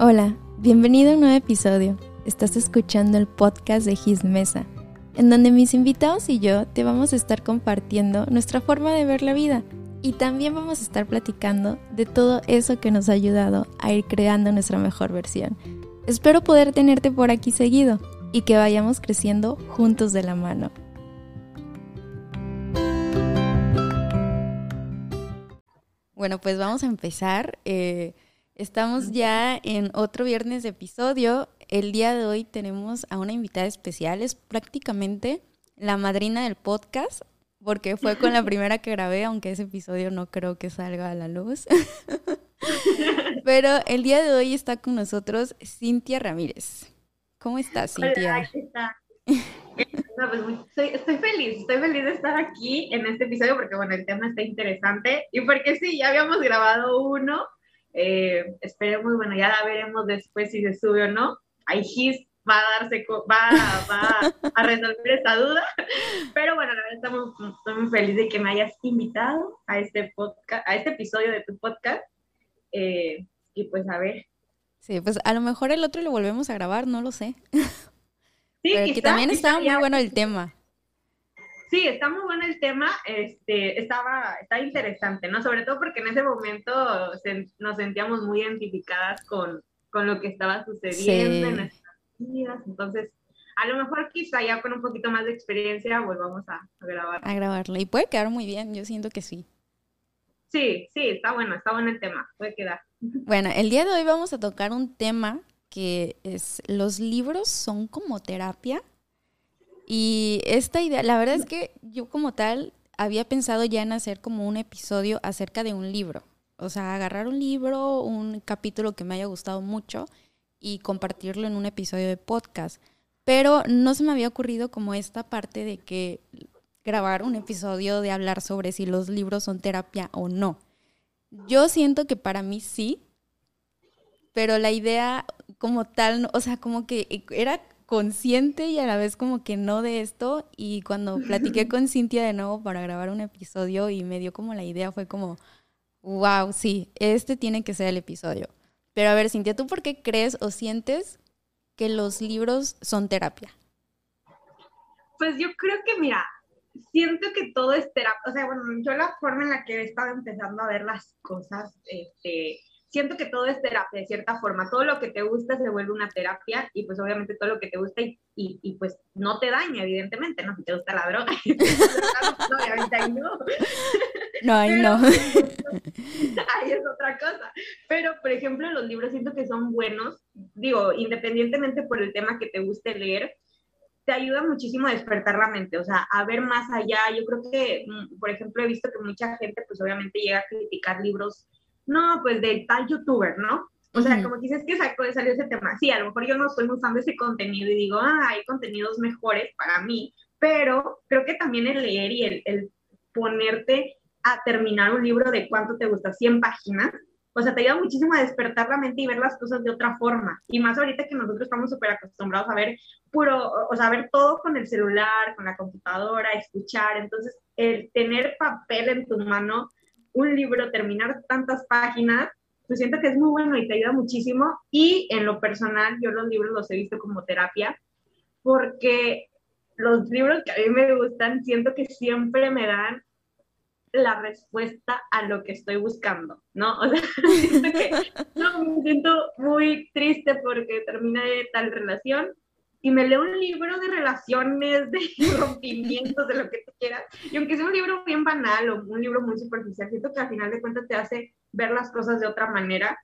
Hola, bienvenido a un nuevo episodio. Estás escuchando el podcast de His Mesa, en donde mis invitados y yo te vamos a estar compartiendo nuestra forma de ver la vida y también vamos a estar platicando de todo eso que nos ha ayudado a ir creando nuestra mejor versión. Espero poder tenerte por aquí seguido y que vayamos creciendo juntos de la mano. Bueno, pues vamos a empezar. Eh, estamos ya en otro viernes de episodio. El día de hoy tenemos a una invitada especial. Es prácticamente la madrina del podcast, porque fue con la primera que grabé, aunque ese episodio no creo que salga a la luz. Pero el día de hoy está con nosotros Cintia Ramírez. ¿Cómo estás, Cintia? Hola, pues estoy feliz, estoy feliz de estar aquí en este episodio porque, bueno, el tema está interesante y porque sí, ya habíamos grabado uno. Eh, esperemos, bueno, ya la veremos después si se sube o no. Ahí Gis va a darse, va, va a resolver esa duda. Pero bueno, la verdad estamos, muy feliz de que me hayas invitado a este podcast, a este episodio de tu podcast. Eh, y pues a ver. Sí, pues a lo mejor el otro lo volvemos a grabar, no lo sé. Sí, Pero que también estaba muy bueno el tema. Sí, está muy bueno el tema, este, estaba, está interesante, ¿no? Sobre todo porque en ese momento nos sentíamos muy identificadas con, con lo que estaba sucediendo en nuestras vidas, entonces a lo mejor quizá ya con un poquito más de experiencia volvamos a, a grabar. A grabarla, y puede quedar muy bien, yo siento que sí. Sí, sí, está bueno, está bueno el tema, puede quedar. Bueno, el día de hoy vamos a tocar un tema que es los libros son como terapia. Y esta idea, la verdad es que yo como tal había pensado ya en hacer como un episodio acerca de un libro. O sea, agarrar un libro, un capítulo que me haya gustado mucho y compartirlo en un episodio de podcast. Pero no se me había ocurrido como esta parte de que grabar un episodio de hablar sobre si los libros son terapia o no. Yo siento que para mí sí, pero la idea como tal, o sea, como que era consciente y a la vez como que no de esto. Y cuando platiqué con Cintia de nuevo para grabar un episodio y me dio como la idea, fue como, wow, sí, este tiene que ser el episodio. Pero a ver, Cintia, ¿tú por qué crees o sientes que los libros son terapia? Pues yo creo que, mira, siento que todo es terapia. O sea, bueno, yo la forma en la que he estado empezando a ver las cosas, este, siento que todo es terapia de cierta forma. Todo lo que te gusta se vuelve una terapia y pues obviamente todo lo que te gusta y, y, pues no te daña, evidentemente, ¿no? Si te gusta la droga, no, obviamente ahí no. No, ahí no. ahí es otra cosa. Pero, por ejemplo, los libros siento que son buenos, digo, independientemente por el tema que te guste leer, te ayuda muchísimo a despertar la mente, o sea, a ver más allá. Yo creo que, mm, por ejemplo, he visto que mucha gente, pues obviamente llega a criticar libros no, pues de tal youtuber, ¿no? O sea, como dices que salió ese tema. Sí, a lo mejor yo no estoy usando ese contenido y digo, ah, hay contenidos mejores para mí, pero creo que también el leer y el, el ponerte a terminar un libro de cuánto te gusta, 100 páginas, o sea, te ayuda muchísimo a despertar la mente y ver las cosas de otra forma. Y más ahorita que nosotros estamos súper acostumbrados a ver puro, o sea, ver todo con el celular, con la computadora, escuchar. Entonces, el tener papel en tu mano un libro, terminar tantas páginas, pues siento que es muy bueno y te ayuda muchísimo. Y en lo personal, yo los libros los he visto como terapia, porque los libros que a mí me gustan, siento que siempre me dan la respuesta a lo que estoy buscando, ¿no? O sea, siento que no, me siento muy triste porque terminé tal relación y me leo un libro de relaciones, de rompimientos, de lo que tú quieras. Y aunque sea un libro bien banal o un libro muy superficial, siento que al final de cuentas te hace ver las cosas de otra manera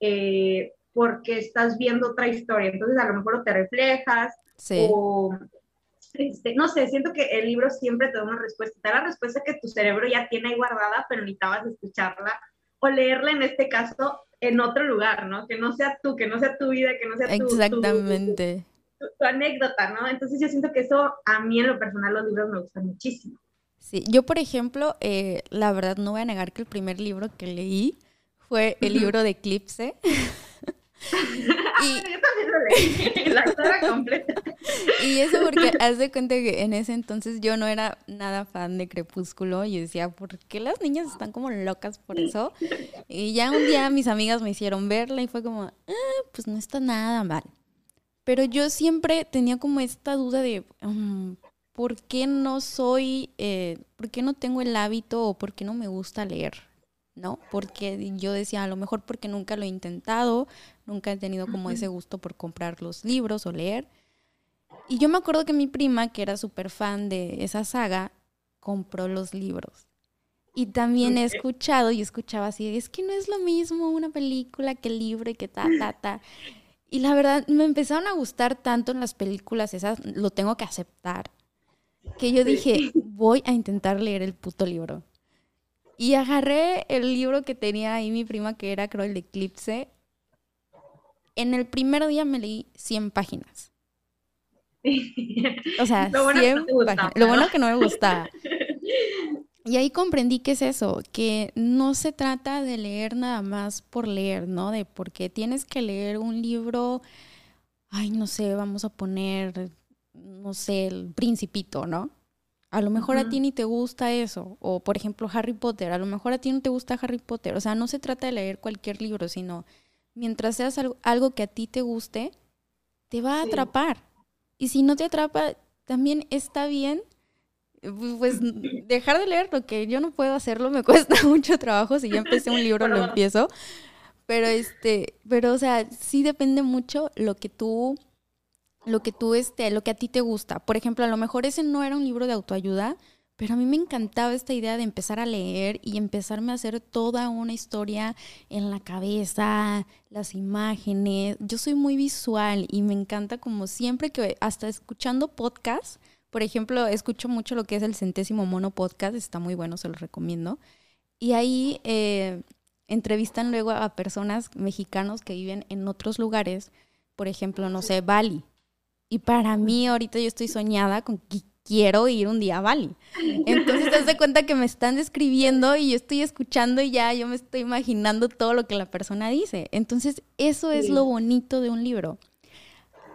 eh, porque estás viendo otra historia. Entonces a lo mejor te reflejas o... Este, no sé, siento que el libro siempre te da una respuesta, te da la respuesta que tu cerebro ya tiene ahí guardada, pero necesitabas escucharla o leerla en este caso en otro lugar, ¿no? Que no sea tú, que no sea tu vida, que no sea tu, Exactamente tu, anécdota, ¿no? Entonces yo siento que eso a mí en lo personal los libros me gustan muchísimo. Sí, yo por ejemplo, eh, la verdad no voy a negar que el primer libro que leí fue el libro de Eclipse. y, yo también lo leí, la saga completa. Y eso porque haz de cuenta que en ese entonces yo no era nada fan de Crepúsculo y decía, ¿por qué las niñas están como locas por eso? Y ya un día mis amigas me hicieron verla y fue como, ah, pues no está nada mal. Pero yo siempre tenía como esta duda de, mm, ¿por qué no soy, eh, por qué no tengo el hábito o por qué no me gusta leer? ¿No? Porque yo decía, a lo mejor porque nunca lo he intentado, nunca he tenido como ese gusto por comprar los libros o leer. Y yo me acuerdo que mi prima, que era súper fan de esa saga, compró los libros. Y también he escuchado y escuchaba así, es que no es lo mismo una película que el libro y que ta, ta, ta. Y la verdad, me empezaron a gustar tanto en las películas esas, lo tengo que aceptar que yo dije, voy a intentar leer el puto libro. Y agarré el libro que tenía ahí mi prima, que era creo el de Eclipse. En el primer día me leí 100 páginas. O sea, 100 páginas. Lo bueno que no me gustaba. Y ahí comprendí que es eso, que no se trata de leer nada más por leer, ¿no? De porque tienes que leer un libro, ay, no sé, vamos a poner no sé, el principito, ¿no? A lo mejor a ti ni te gusta eso. O, por ejemplo, Harry Potter. A lo mejor a ti no te gusta Harry Potter. O sea, no se trata de leer cualquier libro, sino mientras seas algo, que a ti te guste, te va a atrapar. Y si no te atrapa, también está bien. Pues dejar de leer, lo que yo no puedo hacerlo, me cuesta mucho trabajo. Si ya empecé un libro, lo empiezo. Pero este, pero o sea, sí depende mucho lo que tú lo que tú, este, lo que a ti te gusta. Por ejemplo, a lo mejor ese no era un libro de autoayuda, pero a mí me encantaba esta idea de empezar a leer y empezarme a hacer toda una historia en la cabeza, las imágenes. Yo soy muy visual y me encanta como siempre que hasta escuchando podcasts, por ejemplo, escucho mucho lo que es el centésimo mono podcast, está muy bueno, se lo recomiendo. Y ahí eh, entrevistan luego a personas mexicanos que viven en otros lugares, por ejemplo, no sé, Bali. Y para mí ahorita yo estoy soñada con que quiero ir un día a Bali. Entonces te das cuenta que me están describiendo y yo estoy escuchando y ya yo me estoy imaginando todo lo que la persona dice. Entonces eso es lo bonito de un libro.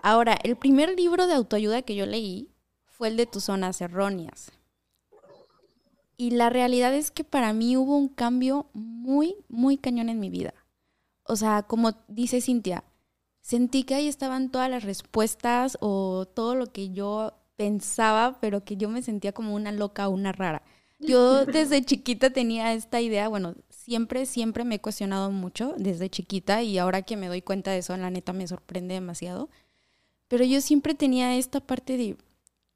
Ahora, el primer libro de autoayuda que yo leí fue el de tus zonas erróneas. Y la realidad es que para mí hubo un cambio muy, muy cañón en mi vida. O sea, como dice Cintia, sentí que ahí estaban todas las respuestas o todo lo que yo pensaba, pero que yo me sentía como una loca o una rara. Yo desde chiquita tenía esta idea, bueno, siempre, siempre me he cuestionado mucho desde chiquita y ahora que me doy cuenta de eso, la neta me sorprende demasiado. Pero yo siempre tenía esta parte de,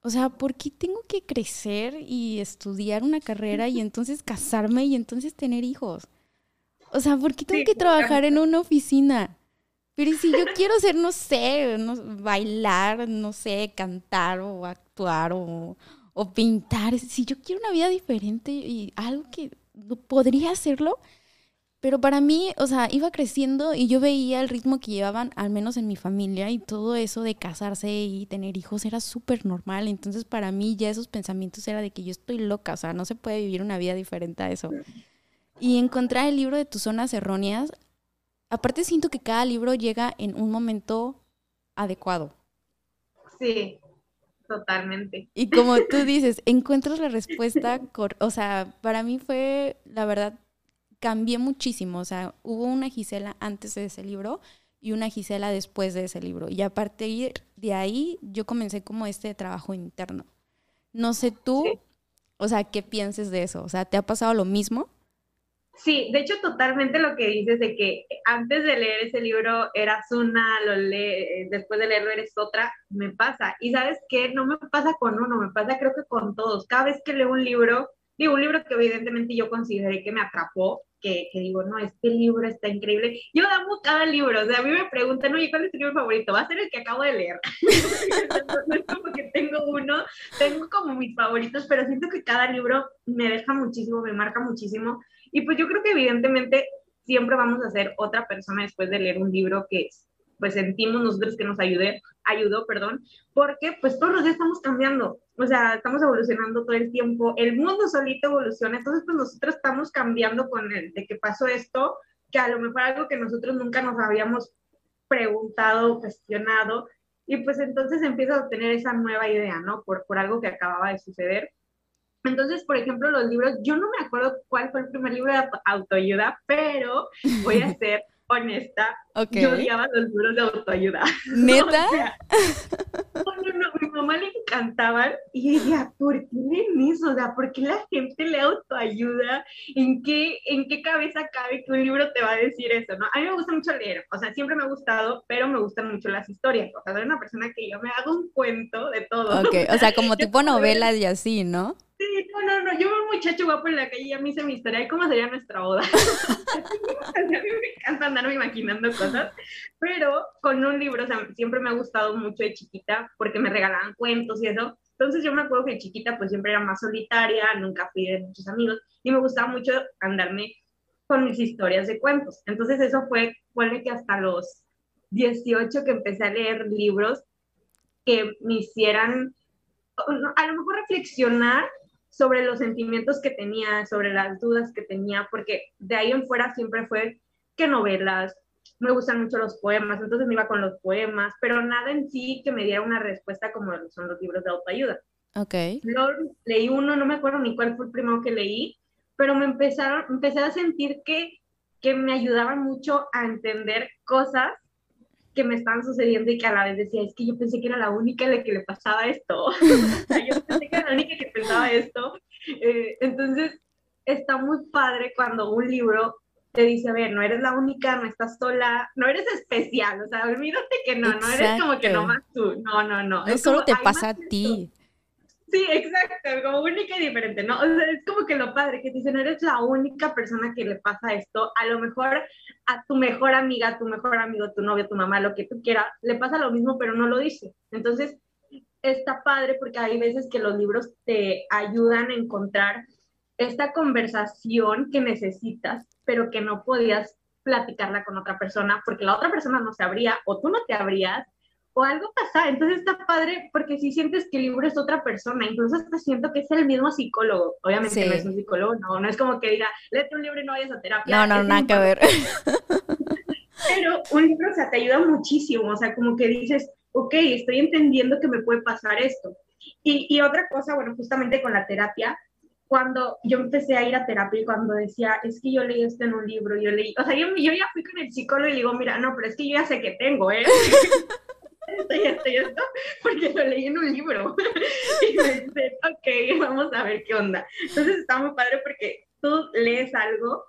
o sea, ¿por qué tengo que crecer y estudiar una carrera y entonces casarme y entonces tener hijos? O sea, ¿por qué tengo que trabajar en una oficina? Pero si yo quiero ser, no sé, bailar, no sé, cantar o actuar o, pintar, si yo quiero una vida diferente y algo que podría hacerlo, pero para mí, o sea, iba creciendo y yo veía el ritmo que llevaban, al menos en mi familia, y todo eso de casarse y tener hijos era súper normal. Entonces, para mí ya esos pensamientos era de que yo estoy loca, o sea, no se puede vivir una vida diferente a eso. Y encontrar el libro de tus zonas erróneas Aparte siento que cada libro llega en un momento adecuado. Sí, totalmente. Y como tú dices, encuentras la respuesta, o sea, para mí fue, la verdad, cambié muchísimo. O sea, hubo una Gisela antes de ese libro y una Gisela después de ese libro. Y a partir de ahí yo comencé como este trabajo interno. No sé tú, o sea, ¿qué pienses de eso? O sea, ¿te ha pasado lo mismo? Sí, de hecho totalmente lo que dices de que antes de leer ese libro eras una, lo lee, después de leerlo eres otra, me pasa. Y sabes qué, no me pasa con uno, me pasa creo que con todos. Cada vez que leo un libro, digo, un libro que evidentemente yo consideré que me atrapó, que, que, digo, no, este libro está increíble. Yo amo cada libro, o sea, a mí me preguntan, oye, ¿cuál es tu libro favorito? Va a ser el que acabo de leer. no es como que tengo uno, tengo como mis favoritos, pero siento que cada libro me deja muchísimo, me marca muchísimo. Y pues yo creo que evidentemente siempre vamos a ser otra persona después de leer un libro que pues sentimos nosotros que nos ayude, ayudó, perdón, porque pues todos los días estamos cambiando, o sea, estamos evolucionando todo el tiempo, el mundo solito evoluciona, entonces pues nosotros estamos cambiando con el de que pasó esto, que a lo mejor algo que nosotros nunca nos habíamos preguntado, cuestionado, y pues entonces empiezas a tener esa nueva idea, ¿no? Por, por algo que acababa de suceder. Entonces, por ejemplo, los libros, yo no me acuerdo cuál fue el primer libro de autoayuda, pero voy a ser honesta, yo odiaba los libros de autoayuda. ¿Neta? no, no, mi mamá le encantaban y ella, ¿por qué leen eso? O sea, ¿por qué la gente le autoayuda? ¿En qué, ¿En qué cabeza cabe que un libro te va a decir eso? ¿no? A mí me gusta mucho leer, o sea, siempre me ha gustado, pero me gustan mucho las historias. O sea, soy una persona que yo me hago un cuento de todo. Ok, o sea, como tipo novelas y así, ¿no? Sí, no, no, no, yo veo un muchacho guapo en la calle y a mí se me historia, ¿cómo sería nuestra boda? a mí me encanta andarme imaginando cosas, pero con un libro, siempre me ha gustado mucho de chiquita porque me regalaban cuentos y eso, entonces yo me acuerdo que de chiquita pues siempre era más solitaria, nunca fui de muchos amigos y me gustaba mucho andarme con mis historias de cuentos, entonces eso fue, fue que hasta los 18 que empecé a leer libros que me hicieran a lo mejor reflexionar sobre los sentimientos que tenía, sobre las dudas que tenía, porque de ahí en fuera siempre fue que novelas, me gustan mucho los poemas, entonces me iba con los poemas, pero nada en sí que me diera una respuesta como son los libros de autoayuda. Ok. Luego leí uno, no me acuerdo ni cuál fue el primero que leí, pero me empezaron, empecé a sentir que, que me ayudaban mucho a entender cosas que me estaban sucediendo y que a la vez decía, es que yo pensé que era la única a la que le pasaba esto. o sea, yo pensé que era la única que pensaba esto. Eh, entonces, está muy padre cuando un libro te dice, a ver, no eres la única, no estás sola, no eres especial, o sea, olvídate que no, no eres como que nomás tú, no, no, no. No solo te pasa a ti. Sí, exacto, como única y diferente, ¿no? O sea, es como que lo padre, que dicen, eres la única persona que le pasa esto, a lo mejor a tu mejor amiga, tu mejor amigo, tu novio, tu mamá, lo que tú quieras, le pasa lo mismo, pero no lo dice. Entonces, está padre porque hay veces que los libros te ayudan a encontrar esta conversación que necesitas, pero que no podías platicarla con otra persona porque la otra persona no se abría o tú no te abrías o algo pasa. Entonces está padre porque si sientes que el libro es otra persona, incluso hasta siento que es el mismo psicólogo. Obviamente no es un psicólogo, no, no es como que diga, léete un libro y no vayas a terapia. No, no, nada que ver. Pero un libro, o sea, te ayuda muchísimo, o sea, como que dices, ok, estoy entendiendo que me puede pasar esto. Y, y otra cosa, bueno, justamente con la terapia, cuando yo empecé a ir a terapia y cuando decía, es que yo leí esto en un libro, yo leí, o sea, yo, yo ya fui con el psicólogo y digo, mira, no, pero es que yo ya sé que tengo, ¿eh? esto y esto y esto, porque lo leí en un libro. y me dice, ok, vamos a ver qué onda. Entonces está muy padre porque tú lees algo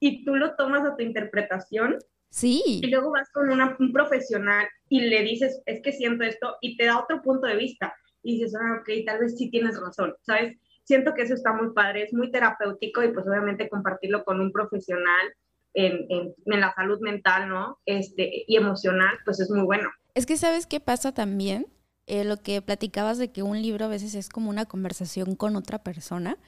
y tú lo tomas a tu interpretación. Sí. Y luego vas con una, un profesional y le dices, es que siento esto, y te da otro punto de vista. Y dices, ah, ok, tal vez sí tienes razón, ¿sabes? Siento que eso está muy padre, es muy terapéutico y pues obviamente compartirlo con un profesional en, en, en la salud mental, ¿no? Este, y emocional, pues es muy bueno. Es que sabes qué pasa también, eh, lo que platicabas de que un libro a veces es como una conversación con otra persona,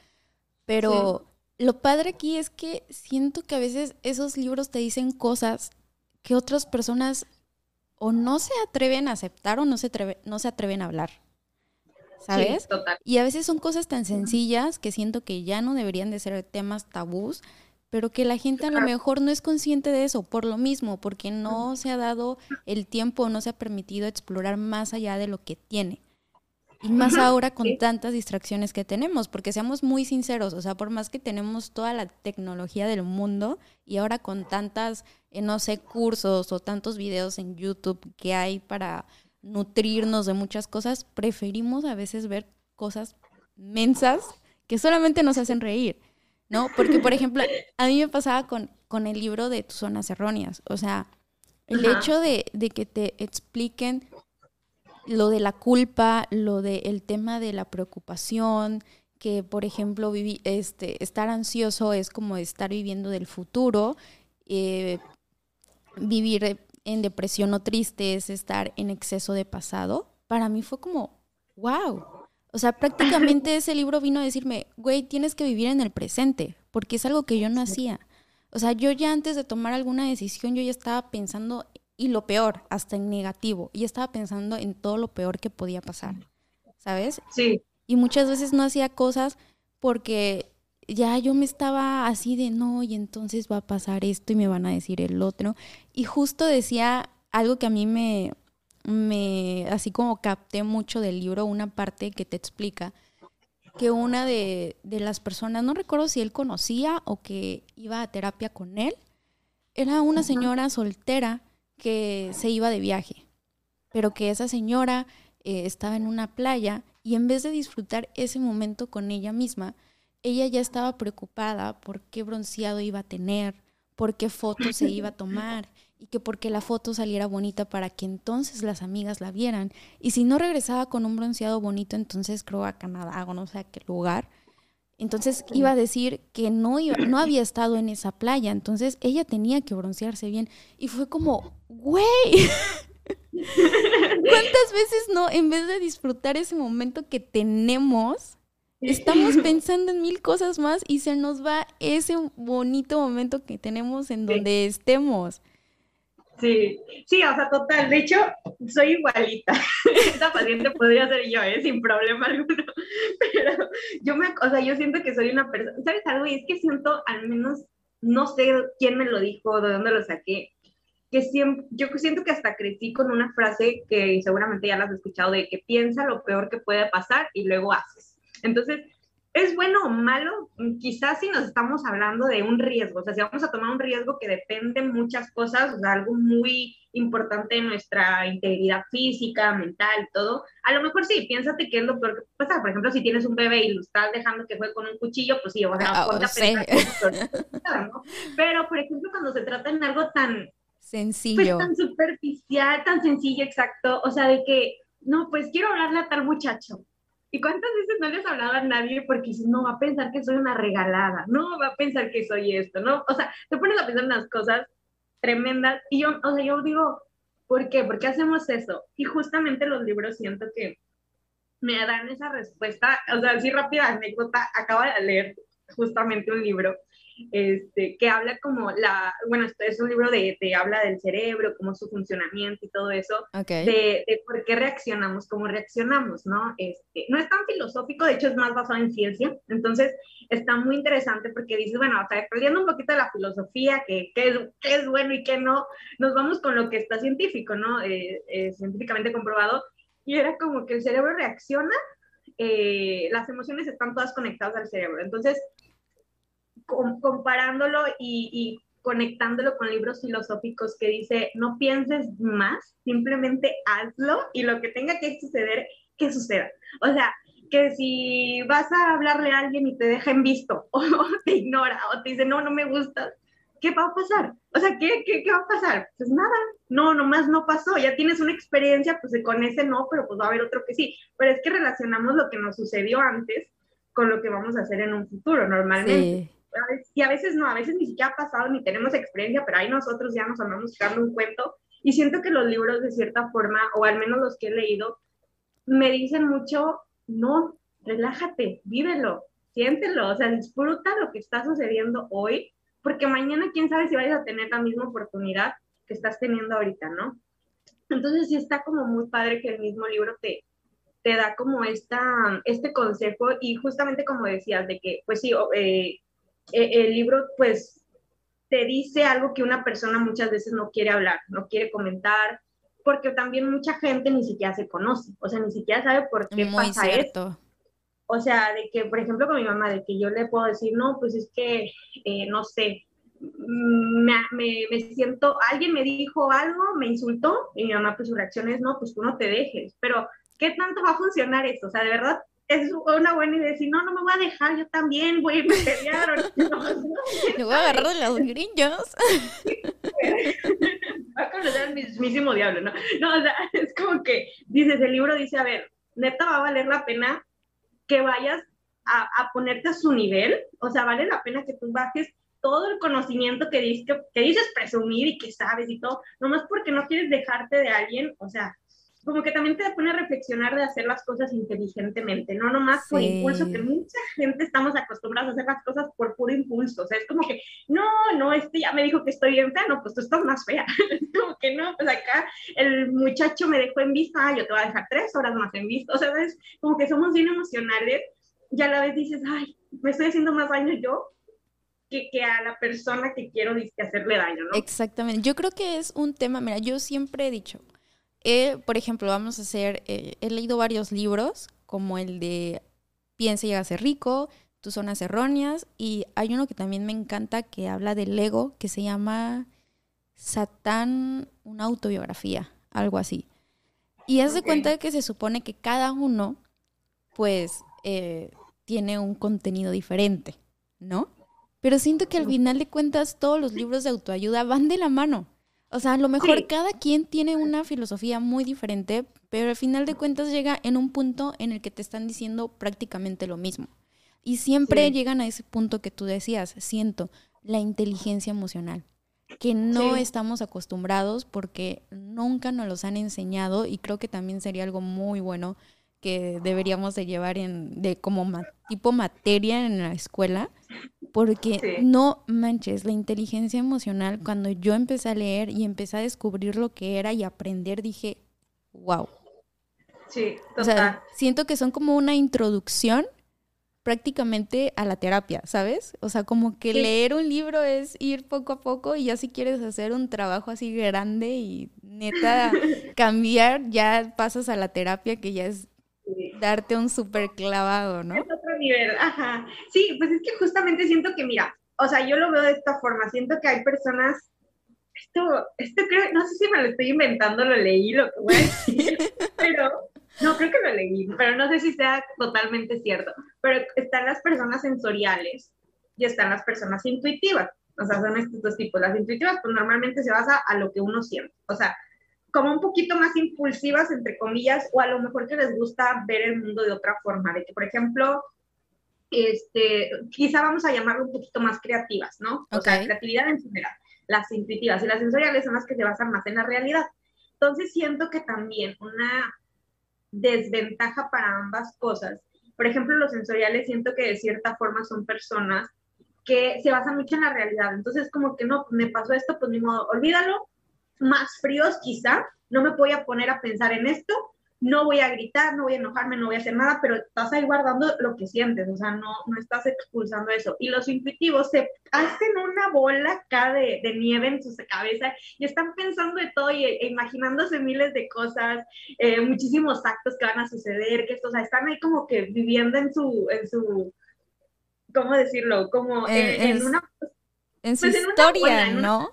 pero lo padre aquí es que siento que a veces esos libros te dicen cosas que otras personas o no se atreven a aceptar o no se, no se atreven a hablar. ¿Sabes? Y a veces son cosas tan sencillas que siento que ya no deberían de ser temas tabús, pero que la gente a lo mejor no es consciente de eso, por lo mismo, porque no se ha dado el tiempo, no se ha permitido explorar más allá de lo que tiene. Y más ahora con tantas distracciones que tenemos, porque seamos muy sinceros, o sea, por más que tenemos toda la tecnología del mundo y ahora con tantas, eh, no sé, cursos o tantos videos en YouTube que hay para nutrirnos de muchas cosas, preferimos a veces ver cosas mensas que solamente nos hacen reír. ¿No? Porque, por ejemplo, a mí me pasaba con, con el libro de tus zonas erróneas. O sea, el hecho de, que te expliquen lo de la culpa, lo del tema de la preocupación, que, por ejemplo, este, estar ansioso es como estar viviendo del futuro, eh, vivir en depresión o triste es estar en exceso de pasado. Para mí fue como, wow, o sea, prácticamente ese libro vino a decirme, güey, tienes que vivir en el presente, porque es algo que yo no hacía. O sea, yo ya antes de tomar alguna decisión, yo ya estaba pensando, y lo peor, hasta en negativo, y estaba pensando en todo lo peor que podía pasar, ¿sabes? Sí. Y muchas veces no hacía cosas porque ya yo me estaba así de, no, y entonces va a pasar esto y me van a decir el otro. Y justo decía algo que a mí me, me, así como capté mucho del libro, una parte que te explica que una de, de, las personas, no recuerdo si él conocía o que iba a terapia con él, era una señora soltera que se iba de viaje, pero que esa señora eh, estaba en una playa y en vez de disfrutar ese momento con ella misma, ella ya estaba preocupada por qué bronceado iba a tener, por qué foto se iba a tomar y que porque la foto saliera bonita para que entonces las amigas la vieran. Y si no regresaba con un bronceado bonito, entonces creo a Canadá o no sé a qué lugar. Entonces iba a decir que no, iba, no había estado en esa playa, entonces ella tenía que broncearse bien. Y fue como, güey, ¿cuántas veces no, en vez de disfrutar ese momento que tenemos, estamos pensando en mil cosas más y se nos va ese bonito momento que tenemos en donde estemos? Sí, sí, o sea, total. De hecho, soy igualita. Esta paciente podría ser yo, ¿eh? sin problema alguno. Pero yo me, o sea, yo siento que soy una persona, ¿sabes algo? Y es que siento, al menos, no sé quién me lo dijo, de dónde lo saqué, que siempre, yo siento que hasta crecí con una frase que seguramente ya la has escuchado, de que piensa lo peor que puede pasar y luego haces. Entonces, ¿Es bueno o malo? Quizás si nos estamos hablando de un riesgo, o sea, si vamos a tomar un riesgo que depende de muchas cosas, o sea, algo muy importante en nuestra integridad física, mental, todo, a lo mejor sí, piénsate que es lo peor que pasar. Por ejemplo, si tienes un bebé y lo estás dejando que juegue con un cuchillo, pues sí, o sea, ah, a ¿no? Pero, por ejemplo, cuando se trata en algo tan... Sencillo. Pues tan superficial, tan sencillo, exacto, o sea, de que, no, pues quiero hablarle a tal muchacho ¿Y cuántas veces no les hablaba a nadie porque no va a pensar que soy una regalada? No va a pensar que soy esto, ¿no? O sea, te pones a pensar en unas cosas tremendas y yo, o sea, yo digo, ¿por qué? ¿Por qué hacemos eso? Y justamente los libros siento que me dan esa respuesta, o sea, así rápida anécdota, acabo de leer justamente un libro este, que habla como la, bueno, esto es un libro de, de habla del cerebro, como su funcionamiento y todo eso, de, de, por qué reaccionamos como reaccionamos, ¿no? Este, no es tan filosófico, de hecho es más basado en ciencia, entonces está muy interesante porque dice, bueno, o sea, perdiendo un poquito de la filosofía, que, que, es, que es bueno y que no, nos vamos con lo que está científico, ¿no? Eh, eh, científicamente comprobado, y era como que el cerebro reacciona, eh, las emociones están todas conectadas al cerebro, entonces comparándolo y, conectándolo con libros filosóficos que dice, no pienses más, simplemente hazlo y lo que tenga que suceder, que suceda. O sea, que si vas a hablarle a alguien y te deja en visto o te ignora o te dice, no, no me gusta, ¿qué va a pasar? O sea, ¿qué, qué, qué va a pasar? Pues nada, no, nomás no pasó, ya tienes una experiencia, pues con ese no, pero pues va a haber otro que sí. Pero es que relacionamos lo que nos sucedió antes con lo que vamos a hacer en un futuro normalmente. Sí y a veces no, a veces ni siquiera ha pasado ni tenemos experiencia, pero ahí nosotros ya nos andamos buscando un cuento y siento que los libros de cierta forma, o al menos los que he leído, me dicen mucho, no, relájate, vívelo, siéntelo, o sea, disfruta lo que está sucediendo hoy, porque mañana quién sabe si vayas a tener la misma oportunidad que estás teniendo ahorita, ¿no? Entonces sí está como muy padre que el mismo libro te, te da como esta, este consejo y justamente como decías, de que, pues sí, eh, el libro pues te dice algo que una persona muchas veces no quiere hablar, no quiere comentar, porque también mucha gente ni siquiera se conoce, o sea, ni siquiera sabe por qué pasa cierto. esto. O sea, de que, por ejemplo, con mi mamá, de que yo le puedo decir, no, pues es que, eh, no sé, me, me, me, siento, alguien me dijo algo, me insultó, y mi mamá, pues su reacción es, no, pues tú no te dejes, pero ¿qué tanto va a funcionar esto? O sea, de verdad, es una buena idea decir, no, no me voy a dejar, yo también voy a irme a pelear. me voy a agarrar de los grillos. va a conocer al mismísimo diablo, ¿no? No, o sea, es como que, dices, el libro dice, a ver, neta va a valer la pena que vayas a, a ponerte a su nivel, o sea, vale la pena que tú bajes todo el conocimiento que, dices, que, que dices presumir y que sabes y todo, nomás porque no quieres dejarte de alguien, o sea, como que también te pone a reflexionar de hacer las cosas inteligentemente, no nomás por impulso, que mucha gente estamos acostumbrados a hacer las cosas por puro impulso, o sea, es como que, no, no, este ya me dijo que estoy bien fea, no, pues tú estás más fea, es como que no, pues acá el muchacho me dejó en vista, ah, yo te voy a dejar tres horas más en vista, o sea, es como que somos bien emocionales y a la vez dices, ay, me estoy haciendo más daño yo que, que a la persona que quiero hacerle daño, ¿no? Exactamente. Yo creo que es un tema, mira, yo siempre he dicho, eh, por ejemplo, vamos a hacer, eh, he leído varios libros, como el de Piensa y a ser rico, Tus zonas erróneas, y hay uno que también me encanta que habla del ego, que se llama Satán, una autobiografía, algo así. Y haz de cuenta que se supone que cada uno, pues, eh, tiene un contenido diferente, ¿no? Pero siento que al final de cuentas todos los libros de autoayuda van de la mano. O sea, a lo mejor cada quien tiene una filosofía muy diferente, pero al final de cuentas llega en un punto en el que te están diciendo prácticamente lo mismo. Y siempre llegan a ese punto que tú decías, siento, la inteligencia emocional, que no estamos acostumbrados porque nunca nos los han enseñado y creo que también sería algo muy bueno que deberíamos de llevar en de como tipo materia en la escuela porque no manches la inteligencia emocional cuando yo empecé a leer y empecé a descubrir lo que era y aprender dije wow sí total. o sea siento que son como una introducción prácticamente a la terapia, ¿sabes? O sea, como que leer un libro es ir poco a poco y ya si quieres hacer un trabajo así grande y neta cambiar, ya pasas a la terapia que ya es darte un súper clavado, ¿no? Es otro nivel, ajá. Sí, pues es que justamente siento que, mira, o sea, yo lo veo de esta forma, siento que hay personas, esto, esto creo, no sé si me lo estoy inventando, lo leí, lo que voy a decir, pero, no, creo que lo leí, pero no sé si sea totalmente cierto, pero están las personas sensoriales y están las personas intuitivas, o sea, son estos dos tipos, las intuitivas pues normalmente se basa a lo que uno siente, o sea, como un poquito más impulsivas, entre comillas, o a lo mejor que les gusta ver el mundo de otra forma, de que, por ejemplo, este, quizá vamos a llamarlo un poquito más creativas, ¿no? O sea, creatividad en general. Las intuitivas y las sensoriales son las que se basan más en la realidad. Entonces siento que también una desventaja para ambas cosas. Por ejemplo, los sensoriales siento que de cierta forma son personas que se basan mucho en la realidad. Entonces, como que no, me pasó esto, pues ni modo, olvídalo, más fríos quizá, no me voy a poner a pensar en esto, no voy a gritar, no voy a enojarme, no voy a hacer nada, pero estás ahí guardando lo que sientes, o sea, no, no estás expulsando eso. Y los intuitivos se hacen una bola acá de, nieve en su cabeza y están pensando de todo y e imaginándose miles de cosas, eh, muchísimos actos que van a suceder, que esto, o sea, están ahí como que viviendo en su, en su, ¿cómo decirlo? Como en una en su pues historia, ¿no?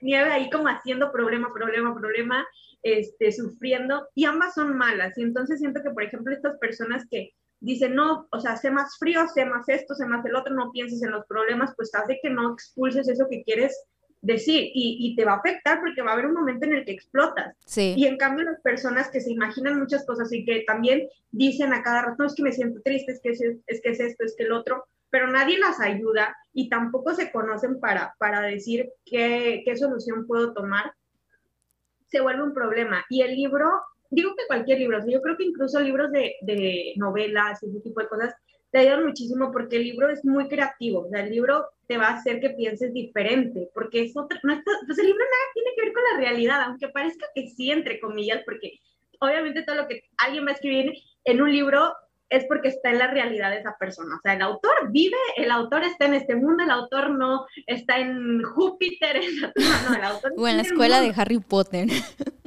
Nieve, ahí como haciendo problema, problema, problema, este, sufriendo, y ambas son malas. Y entonces siento que, por ejemplo, estas personas que dicen, no, o sea, sé más frío, sé más esto, sé más el otro, no pienses en los problemas, pues hace que no expulses eso que quieres decir y, y, te va a afectar porque va a haber un momento en el que explotas. Sí. Y en cambio las personas que se imaginan muchas cosas y que también dicen a cada rato, no, es que me siento triste, es que es, es que es esto, es que el otro, pero nadie las ayuda y tampoco se conocen para, para decir qué, qué solución puedo tomar, se vuelve un problema. Y el libro, digo que cualquier libro, yo creo que incluso libros de, de novelas y ese tipo de cosas, te ayudan muchísimo porque el libro es muy creativo, o sea, el libro te va a hacer que pienses diferente, porque es otra, no pues el libro nada tiene que ver con la realidad, aunque parezca que sí, entre comillas, porque obviamente todo lo que alguien va a escribir en un libro es porque está en la realidad de esa persona. O sea, el autor vive, el autor está en este mundo, el autor no está en Júpiter, en no, el autor o en la escuela de Harry Potter.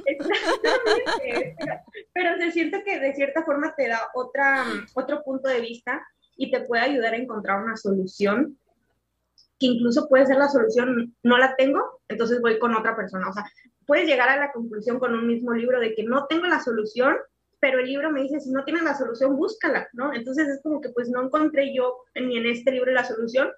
Exactamente. Pero, se siente que de cierta forma te da otra, otro punto de vista y te puede ayudar a encontrar una solución que incluso puede ser la solución, no la tengo, entonces voy con otra persona. O sea, puedes llegar a la conclusión con un mismo libro de que no tengo la solución, pero el libro me dice, si no tienes la solución, búscala, ¿no? Entonces es como que pues no encontré yo ni en este libro la solución,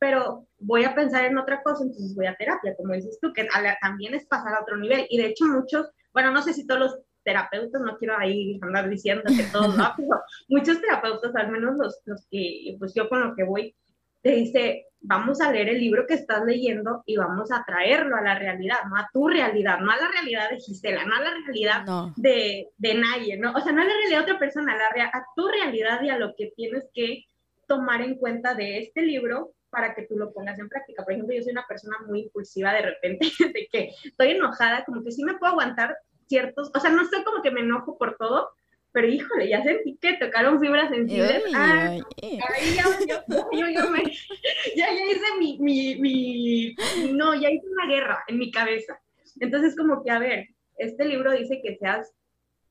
pero voy a pensar en otra cosa, entonces voy a terapia, como dices tú, que también es pasar a otro nivel. Y de hecho muchos, bueno, no sé si todos los terapeutas, no quiero ahí andar diciendo que todos, ¿no? pero muchos terapeutas, al menos los, los que, pues yo con lo que voy, te dice, vamos a leer el libro que estás leyendo y vamos a traerlo a la realidad, no a tu realidad, no a la realidad de Gisela, no a la realidad De, de nadie, ¿no? O sea, no a la realidad de otra persona, a, la, a tu realidad y a lo que tienes que tomar en cuenta de este libro para que tú lo pongas en práctica. Por ejemplo, yo soy una persona muy impulsiva de repente, de que estoy enojada, como que sí me puedo aguantar ciertos, o sea, no sé como que me enojo por todo, pero híjole, ya sentí que tocaron fibras sensibles. ah, ahí ya, yo, yo, me, ya, ya hice mi, mi, mi, no, ya hice una guerra en mi cabeza. Entonces, como que, a ver, este libro dice que seas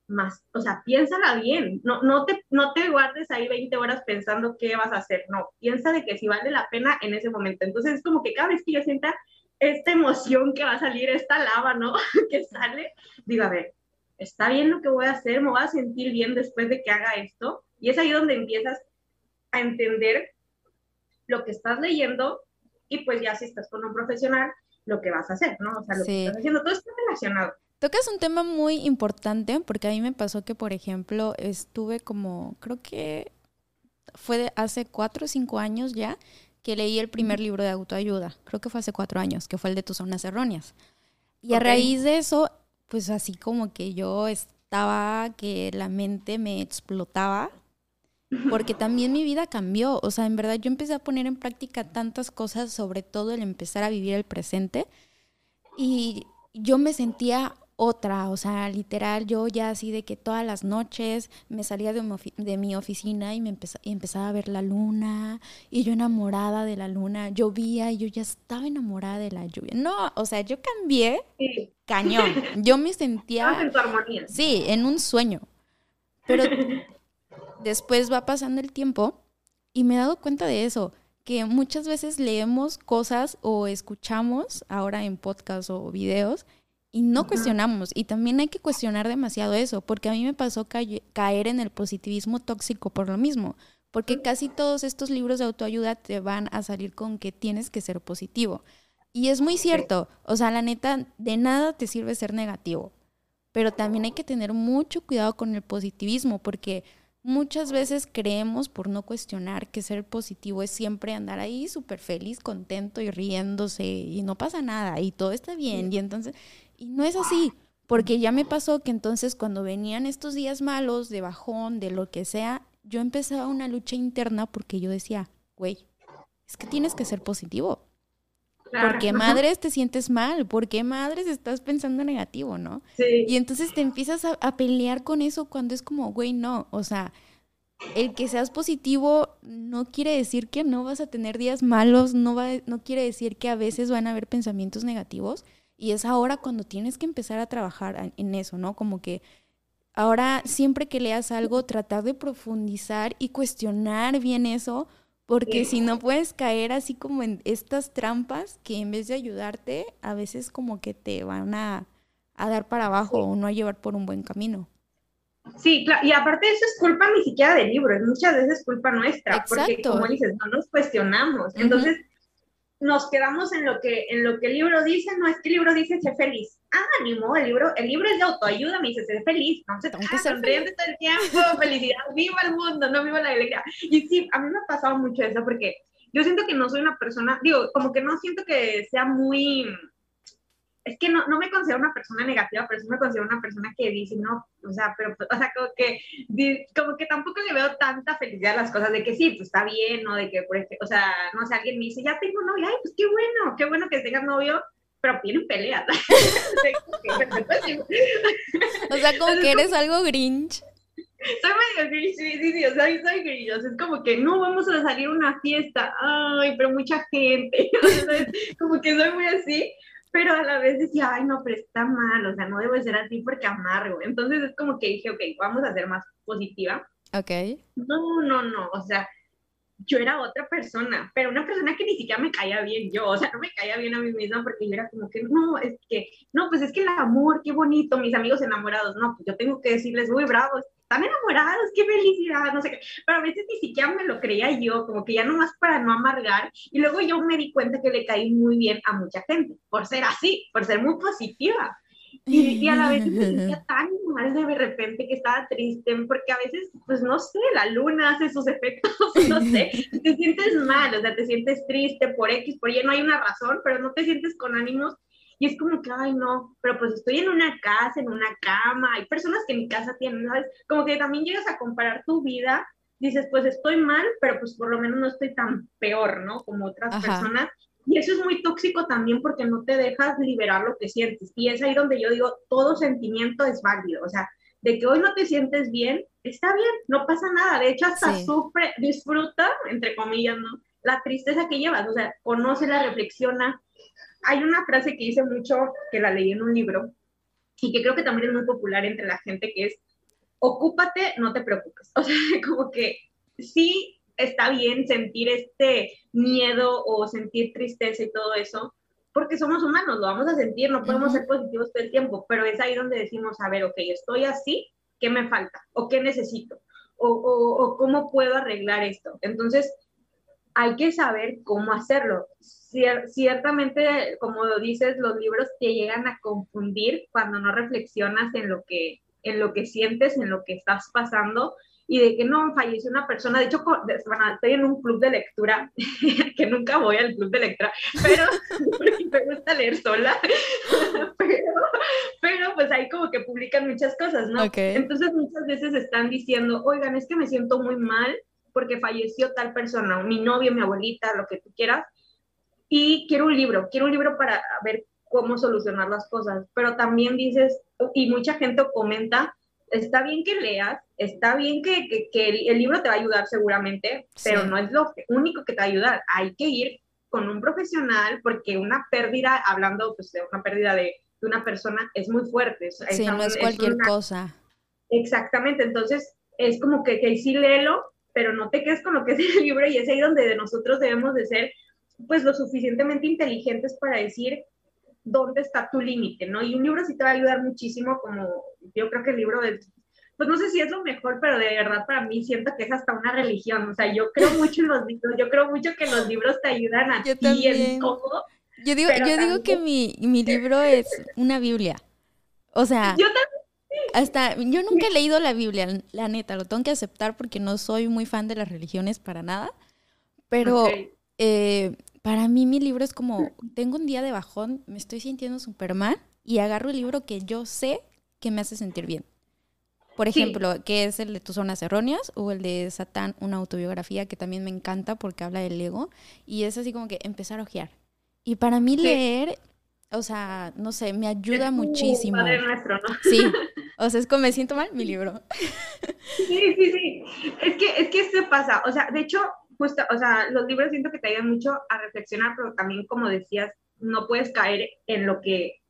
más, o sea, piénsala bien, no, no, te, no te guardes ahí 20 horas pensando qué vas a hacer, no, piensa de que si vale la pena en ese momento. Entonces, es como que cada vez que yo sienta esta emoción que va a salir, esta lava, ¿no? que sale, digo, a ver, está bien lo que voy a hacer, me voy a sentir bien después de que haga esto. Y es ahí donde empiezas a entender lo que estás leyendo y pues ya si estás con un profesional, lo que vas a hacer, ¿no? O sea, lo que estás haciendo, todo está relacionado. Tocas un tema muy importante porque a mí me pasó que, por ejemplo, estuve como, creo que fue de hace cuatro o cinco años ya que leí el primer libro de autoayuda. Creo que fue hace cuatro años, que fue el de tus zonas erróneas. Y a raíz de eso pues así como que yo estaba, que la mente me explotaba, porque también mi vida cambió, o sea, en verdad yo empecé a poner en práctica tantas cosas, sobre todo el empezar a vivir el presente, y yo me sentía otra, o sea, literal, yo ya así de que todas las noches me salía de mi, de mi oficina y me y empezaba a ver la luna y yo enamorada de la luna, llovía y yo ya estaba enamorada de la lluvia. No, o sea, yo cambié cañón. Yo me sentía... en tu armonía. Sí, en un sueño. Pero después va pasando el tiempo y me he dado cuenta de eso, que muchas veces leemos cosas o escuchamos ahora en podcast o videos y no cuestionamos. Y también hay que cuestionar demasiado eso, porque a mí me pasó caer en el positivismo tóxico por lo mismo, porque casi todos estos libros de autoayuda te van a salir con que tienes que ser positivo. Y es muy cierto, o sea, la neta, de nada te sirve ser negativo, pero también hay que tener mucho cuidado con el positivismo, porque muchas veces creemos por no cuestionar que ser positivo es siempre andar ahí súper feliz, contento y riéndose y no pasa nada y todo está bien. Y entonces, y no es así, porque ya me pasó que entonces cuando venían estos días malos, de bajón, de lo que sea, yo empezaba una lucha interna porque yo decía, güey, es que tienes que ser positivo. Porque madres te sientes mal, porque madres estás pensando negativo, ¿no? Sí. Y entonces te empiezas a, a pelear con eso cuando es como, güey, no, o sea, el que seas positivo no quiere decir que no vas a tener días malos, no, va, no quiere decir que a veces van a haber pensamientos negativos, y es ahora cuando tienes que empezar a trabajar en eso, ¿no? Como que ahora siempre que leas algo, tratar de profundizar y cuestionar bien eso, porque si no puedes caer así como en estas trampas que en vez de ayudarte, a veces como que te van a, dar para abajo o no a llevar por un buen camino. Sí, claro, y aparte eso es culpa ni siquiera del libro, es muchas veces culpa nuestra, porque como dices, no nos cuestionamos. Entonces, nos quedamos en lo que en lo que el libro dice, no es que el libro dice sé feliz. Ah, ni modo, el libro, el libro es de autoayuda, me dice sé feliz, no se ah, sonriendo todo el tiempo, felicidad, viva el mundo, no viva la alegría. Y sí, a mí me ha pasado mucho eso porque yo siento que no soy una persona, digo, como que no siento que sea muy es que no, no me considero una persona negativa, pero sí me considero una persona que dice, no, o sea, pero, o sea, como que, como que tampoco le veo tanta felicidad a las cosas, de que sí, pues está bien, ¿no? De que, por ejemplo, o sea, no sé, alguien me dice, ya tengo novio, ay, pues qué bueno, qué bueno que tengas novio, pero tienen peleas. o sea, como que eres algo grinch. Soy medio grinch, sí, sí, sí, o sea, soy grinch, o sea, es como que no vamos a salir a una fiesta, ay, pero mucha gente, como que soy muy así, pero a la vez decía, ay, no, pero está mal, o sea, no debo ser así porque amargo. Entonces es como que dije, ok, vamos a ser más positiva. Ok. No, no, no, o sea, yo era otra persona, pero una persona que ni siquiera me caía bien yo, o sea, no me caía bien a mí misma porque yo era como que, no, es que, no, pues es que el amor, qué bonito, mis amigos enamorados, no, pues yo tengo que decirles, uy, bravos, están enamorados, qué felicidad, no sé qué, pero a veces ni siquiera me lo creía yo, como que ya nomás para no amargar, y luego yo me di cuenta que le caí muy bien a mucha gente, por ser así, por ser muy positiva, y, a la vez me sentía tan mal de repente que estaba triste, porque a veces, pues no sé, la luna hace sus efectos, no sé, te sientes mal, o sea, te sientes triste por X, por Y, no hay una razón, pero no te sientes con ánimos y es como que, ay, no, pero pues estoy en una casa, en una cama, hay personas que en mi casa tienen, ¿sabes? Como que también llegas a comparar tu vida, dices, pues estoy mal, pero pues por lo menos no estoy tan peor, ¿no? Como otras personas. Y eso es muy tóxico también porque no te dejas liberar lo que sientes. Y es ahí donde yo digo, todo sentimiento es válido. O sea, de que hoy no te sientes bien, está bien, no pasa nada. De hecho, hasta sufre, disfruta, entre comillas, ¿no? La tristeza que llevas, o sea, conoce la reflexiona. Hay una frase que dice mucho, que la leí en un libro, y que creo que también es muy popular entre la gente, que es, ocúpate, no te preocupes. O sea, como que sí está bien sentir este miedo o sentir tristeza y todo eso, porque somos humanos, lo vamos a sentir, no podemos ser positivos todo el tiempo, pero es ahí donde decimos, a ver, ok, estoy así, ¿qué me falta? ¿O qué necesito? ¿O, o, cómo puedo arreglar esto? Entonces, hay que saber cómo hacerlo. ciertamente, como lo dices, los libros te llegan a confundir cuando no reflexionas en lo que, en lo que sientes, en lo que estás pasando y de que no falleció una persona. De hecho, estoy en un club de lectura, que nunca voy al club de lectura, pero me gusta leer sola. pero, pero, pues ahí como que publican muchas cosas, ¿no? Entonces muchas veces están diciendo, oigan, es que me siento muy mal porque falleció tal persona, mi novio, mi abuelita, lo que tú quieras, y quiero un libro, quiero un libro para ver cómo solucionar las cosas, pero también dices, y mucha gente comenta, está bien que leas, está bien que, el, libro te va a ayudar seguramente, pero no es lo único que te va a ayudar. Hay que ir con un profesional porque una pérdida, hablando pues, de una pérdida de, una persona, es muy fuerte. sí, no es cualquier cosa. Exactamente, entonces es como que, que sí léelo, pero no te quedes con lo que es el libro y es ahí donde nosotros debemos de ser pues lo suficientemente inteligentes para decir, dónde está tu límite, ¿no? Y un libro sí te va a ayudar muchísimo, como yo creo que el libro es, pues no sé si es lo mejor, pero de verdad para mí siento que es hasta una religión, o sea, yo creo mucho en los libros, yo creo mucho que los libros te ayudan a ti en todo. Yo digo, yo digo que mi, mi libro es una Biblia. O sea, yo también. Hasta, yo nunca he leído la Biblia, la neta, lo tengo que aceptar porque no soy muy fan de las religiones para nada. Pero eh, para mí mi libro es como, tengo un día de bajón, me estoy sintiendo Superman y agarro el libro que yo sé que me hace sentir bien. Por ejemplo, que es el de tus zonas erróneas o el de Satán, una autobiografía que también me encanta porque habla del ego. Y es así como que empezar a ojear. Y para mí leer, o sea, no sé, me ayuda muchísimo. nuestro, ¿no? Sí, o sea, es como me siento mal mi libro. Sí, sí, sí. Es que, es que esto pasa. O sea, de hecho, justo, o sea, los libros siento que te ayudan mucho a reflexionar, pero también, como decías, no puedes caer en lo que,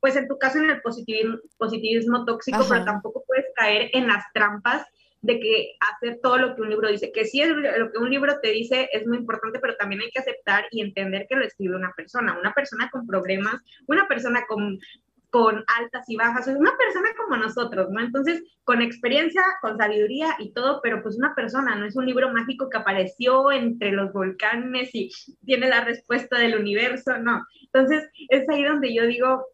pues en tu caso en el positivismo, positivismo tóxico, pero tampoco puedes caer en las trampas de que hacer todo lo que un libro dice, que sí es lo que un libro te dice es muy importante, pero también hay que aceptar y entender que lo escribe una persona, una persona con problemas, una persona con con altas y bajas, es una persona como nosotros, ¿no? Entonces, con experiencia, con sabiduría y todo, pero pues una persona, no es un libro mágico que apareció entre los volcanes y tiene la respuesta del universo, no. Entonces, es ahí donde yo digo,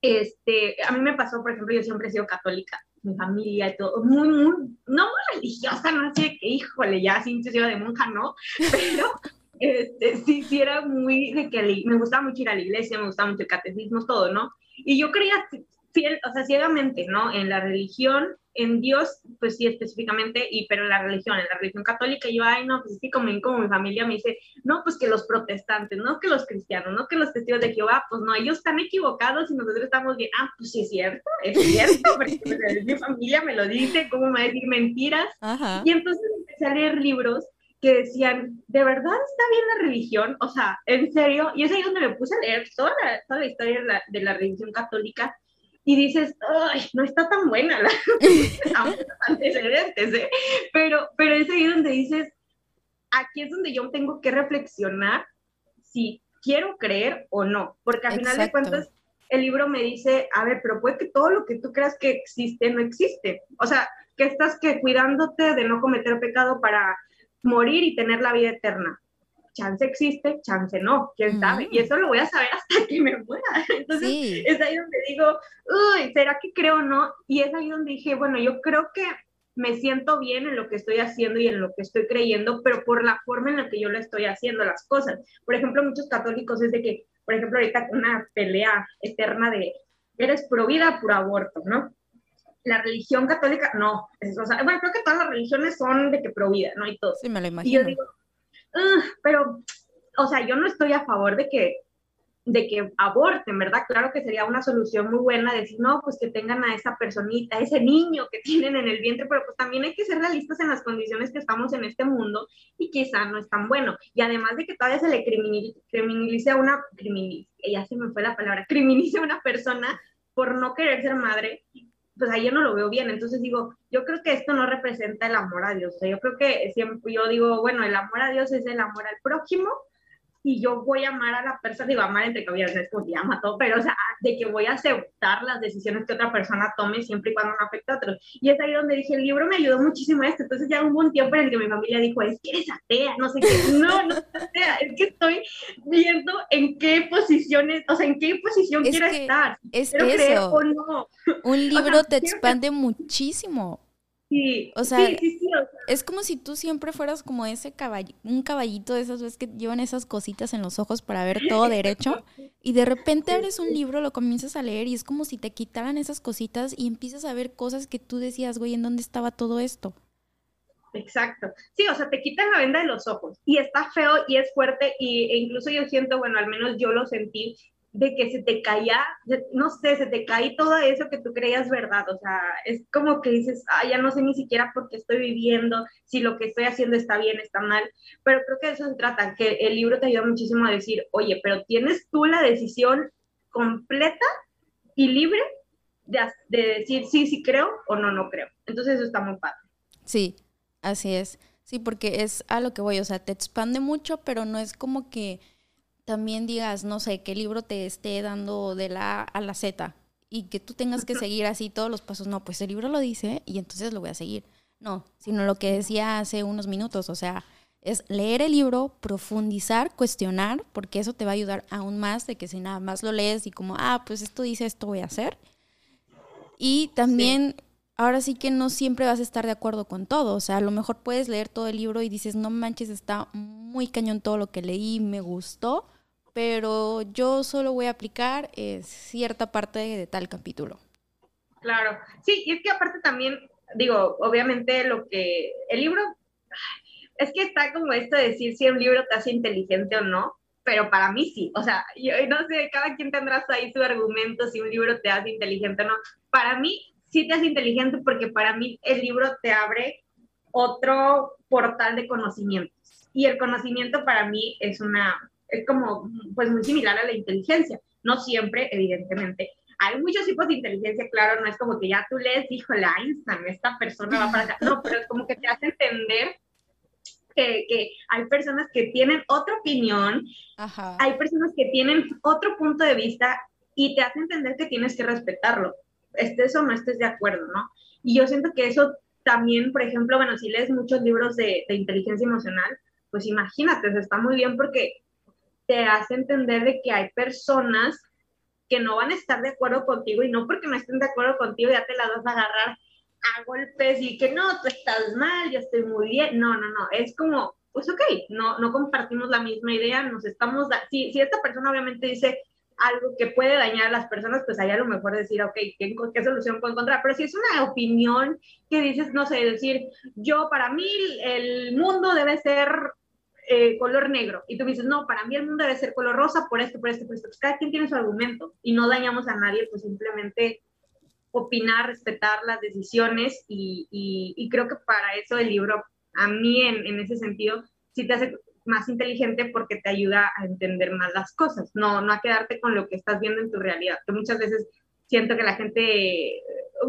este, a mí me pasó, por ejemplo, yo siempre he sido católica, mi familia y todo, muy, muy, no muy religiosa, no sé qué, híjole, ya sin iba de monja, no, pero este, sí, sí era muy de que me gustaba mucho ir a la iglesia, me gustaba mucho el catecismo, todo, ¿no? Y yo creía fiel, o sea, ciegamente, ¿no? En la religión, en Dios, pues sí, específicamente, y, pero en la religión, en la religión católica, yo, ay, no, pues sí, como, como mi familia me dice, no, pues que los protestantes, no que los cristianos, no que los testigos de Jehová, pues no, ellos están equivocados y nosotros estamos bien. Ah, pues sí, es cierto, es cierto, porque pues, mi familia me lo dice, ¿cómo me va a decir mentiras? Y entonces empecé a leer libros que decían, ¿de verdad está bien la religión? O sea, ¿en serio? Y es ahí donde me puse a leer toda la, toda la historia de la, de la, religión católica y dices, ¡ay, no está tan buena la antecedentes! ¿eh? Pero, pero es ahí donde dices, aquí es donde yo tengo que reflexionar si quiero creer o no, porque al final de cuentas el libro me dice, a ver, pero puede que todo lo que tú creas que existe no existe. O sea, que estás que cuidándote de no cometer pecado para morir y tener la vida eterna. Chance existe, chance no, quién sabe. Y eso lo voy a saber hasta que me muera. Entonces, es ahí donde digo, uy, ¿será que creo o no? Y es ahí donde dije, bueno, yo creo que me siento bien en lo que estoy haciendo y en lo que estoy creyendo, pero por la forma en la que yo lo estoy haciendo las cosas. Por ejemplo, muchos católicos es de que, por ejemplo, ahorita una pelea eterna de eres pro vida, pro aborto, ¿no? La religión católica, no. o sea, bueno, creo que todas las religiones son de que pro vida, ¿no? Y todo. Sí, me lo imagino. Y yo digo, pero, o sea, yo no estoy a favor de que de que aborten, ¿verdad? Claro que sería una solución muy buena decir, no, pues que tengan a esa personita, ese niño que tienen en el vientre, pero pues también hay que ser realistas en las condiciones que estamos en este mundo y quizá no es tan bueno. Y además de que todavía se le criminalice a una, ya se me fue la palabra, criminalice a una persona por no querer ser madre, pues ahí yo no lo veo bien. Entonces digo, yo creo que esto no representa el amor a Dios. O sea, yo creo que siempre yo digo, bueno, el amor a Dios es el amor al prójimo y yo voy a amar a la persona, digo, amar entre comillas, no es como que ama todo, pero o sea, de que voy a aceptar las decisiones que otra persona tome siempre y cuando no afecte a otros. Y es ahí donde dije, el libro me ayudó muchísimo a esto. Entonces ya hubo un tiempo en el que mi familia dijo, es que eres atea, no sé qué. No, no es atea, es que estoy viendo en qué posiciones, o sea, en qué posición quiero estar. Es eso. O no. Un libro te expande muchísimo. Sí, o sea, es como si tú siempre fueras como ese caballito, un caballito de esas veces que llevan esas cositas en los ojos para ver todo derecho y de repente abres un libro, lo comienzas a leer y es como si te quitaran esas cositas y empiezas a ver cosas que tú decías, güey, ¿en dónde estaba todo esto? Exacto. Sí, o sea, te quitan la venda de los ojos y está feo y es fuerte y, e incluso yo siento, bueno, al menos yo lo sentí, de que se te caía, no sé, se te cae todo eso que tú creías verdad, o sea, es como que dices, ah, ya no sé ni siquiera por qué estoy viviendo, si lo que estoy haciendo está bien, está mal, pero creo que de eso se trata, que el libro te ayuda muchísimo a decir, oye, pero tienes tú la decisión completa y libre de, de decir sí, sí creo o no, no creo. Entonces eso está muy padre. Sí, así es. Sí, porque es a lo que voy, o sea, te expande mucho, pero no es como que también digas, no sé, qué libro te esté dando de la A a la Z y que tú tengas que seguir así todos los pasos. No, pues el libro lo dice y entonces lo voy a seguir. No, sino lo que decía hace unos minutos, o sea, es leer el libro, profundizar, cuestionar, porque eso te va a ayudar aún más de que si nada más lo lees y como, ah, pues esto dice, esto voy a hacer. Y también, ahora sí que no siempre vas a estar de acuerdo con todo, o sea, a lo mejor puedes leer todo el libro y dices, no manches, está muy cañón todo lo que leí, me gustó, pero yo solo voy a aplicar eh, cierta parte de, tal capítulo. Claro, sí, y es que aparte también, digo, obviamente lo que el libro, es que está como esto de decir si un libro te hace inteligente o no, pero para mí sí, o sea, yo no sé, cada quien tendrá ahí su argumento si un libro te hace inteligente o no. Para mí sí te hace inteligente porque para mí el libro te abre otro portal de conocimientos. Y el conocimiento para mí es una, es como, pues muy similar a la inteligencia. No siempre, evidentemente. Hay muchos tipos de inteligencia, claro, no es como que ya tú lees, híjole, Einstein, esta persona va para acá. No, pero es como que te hace entender que, que, hay personas que tienen otra opinión, hay personas que tienen otro punto de vista y te hace entender que tienes que respetarlo, estés o no estés de acuerdo, ¿no? Y yo siento que eso también, por ejemplo, bueno, si lees muchos libros de, de inteligencia emocional, pues imagínate, está muy bien porque te hace entender de que hay personas que no van a estar de acuerdo contigo y no porque no estén de acuerdo contigo ya te las vas a agarrar a golpes y que no, tú estás mal, yo estoy muy bien. No, no, no, es como, pues ok, no, no compartimos la misma idea, nos estamos, si, si esta persona obviamente dice algo que puede dañar a las personas, pues ahí a lo mejor decir, ok, ¿qué, ¿qué, solución puedo encontrar? Pero si es una opinión que dices, no sé, decir, yo para mí el mundo debe ser eh, color negro. Y tú dices, no, para mí el mundo debe ser color rosa por esto, por esto, por esto. Pues cada quien tiene su argumento y no dañamos a nadie, pues simplemente opinar, respetar las decisiones y, y, creo que para eso el libro, a mí en, en, ese sentido, sí te hace más inteligente porque te ayuda a entender más las cosas, no, no a quedarte con lo que estás viendo en tu realidad, que muchas veces siento que la gente,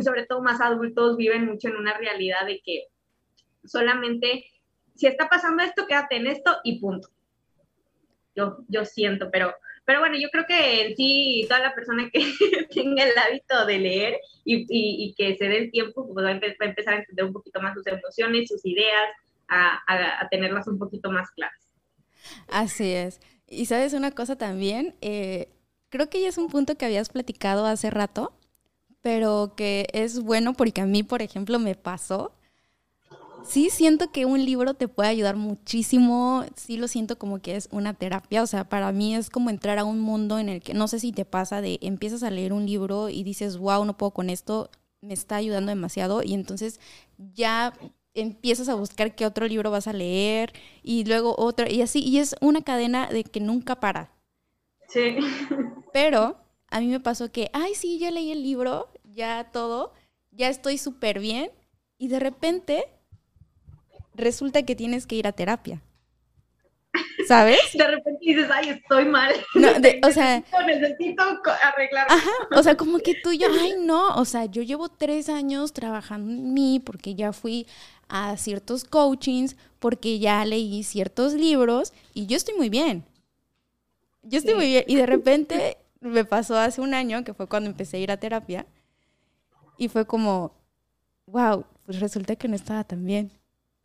sobre todo más adultos, viven mucho en una realidad de que solamente si está pasando esto, quédate en esto y punto. Yo, yo siento, pero, pero bueno, yo creo que en sí, toda la persona que tenga el hábito de leer y, que se dé el tiempo, pues va a, empezar a entender un poquito más sus emociones, sus ideas, a, a, tenerlas un poquito más claras. Así es. Y sabes una cosa también, eh, creo que ya es un punto que habías platicado hace rato, pero que es bueno porque a mí, por ejemplo, me pasó sí siento que un libro te puede ayudar muchísimo, sí lo siento como que es una terapia, o sea, para mí es como entrar a un mundo en el que no sé si te pasa de empiezas a leer un libro y dices, wow, no puedo con esto, me está ayudando demasiado y entonces ya empiezas a buscar qué otro libro vas a leer y luego otro y así, y es una cadena de que nunca para. Sí. Pero a mí me pasó que, ay, sí, ya leí el libro, ya todo, ya estoy súper bien. Y de repente resulta que tienes que ir a terapia. ¿Sabes? De repente dices, ay, estoy mal. No, o sea. Necesito arreglar. Ajá, o sea, como que tú y yo, ay, no, o sea, yo llevo tres años trabajando en mí porque ya fui a ciertos coachings, porque ya leí ciertos libros y yo estoy muy bien. Yo estoy muy bien. Y de repente me pasó hace un año, que fue cuando empecé a ir a terapia, y fue como, wow, pues resulta que no estaba tan bien.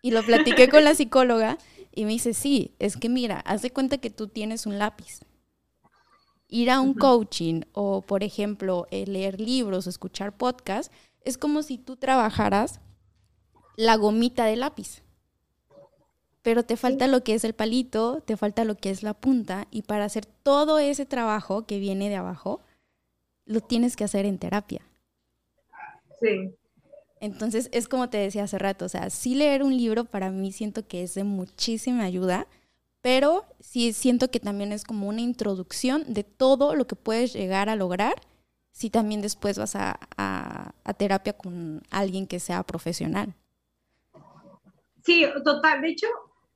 Y lo platiqué con la psicóloga y me dice, sí, es que mira, haz de cuenta que tú tienes un lápiz. Ir a un coaching o, por ejemplo, eh, leer libros o escuchar podcasts, es como si tú trabajaras la gomita de lápiz. Pero te falta lo que es el palito, te falta lo que es la punta, y para hacer todo ese trabajo que viene de abajo, lo tienes que hacer en terapia. Sí. Entonces, es como te decía hace rato, o sea, sí leer un libro para mí siento que es de muchísima ayuda, pero sí siento que también es como una introducción de todo lo que puedes llegar a lograr si también después vas a, terapia con alguien que sea profesional. Sí, total. De hecho,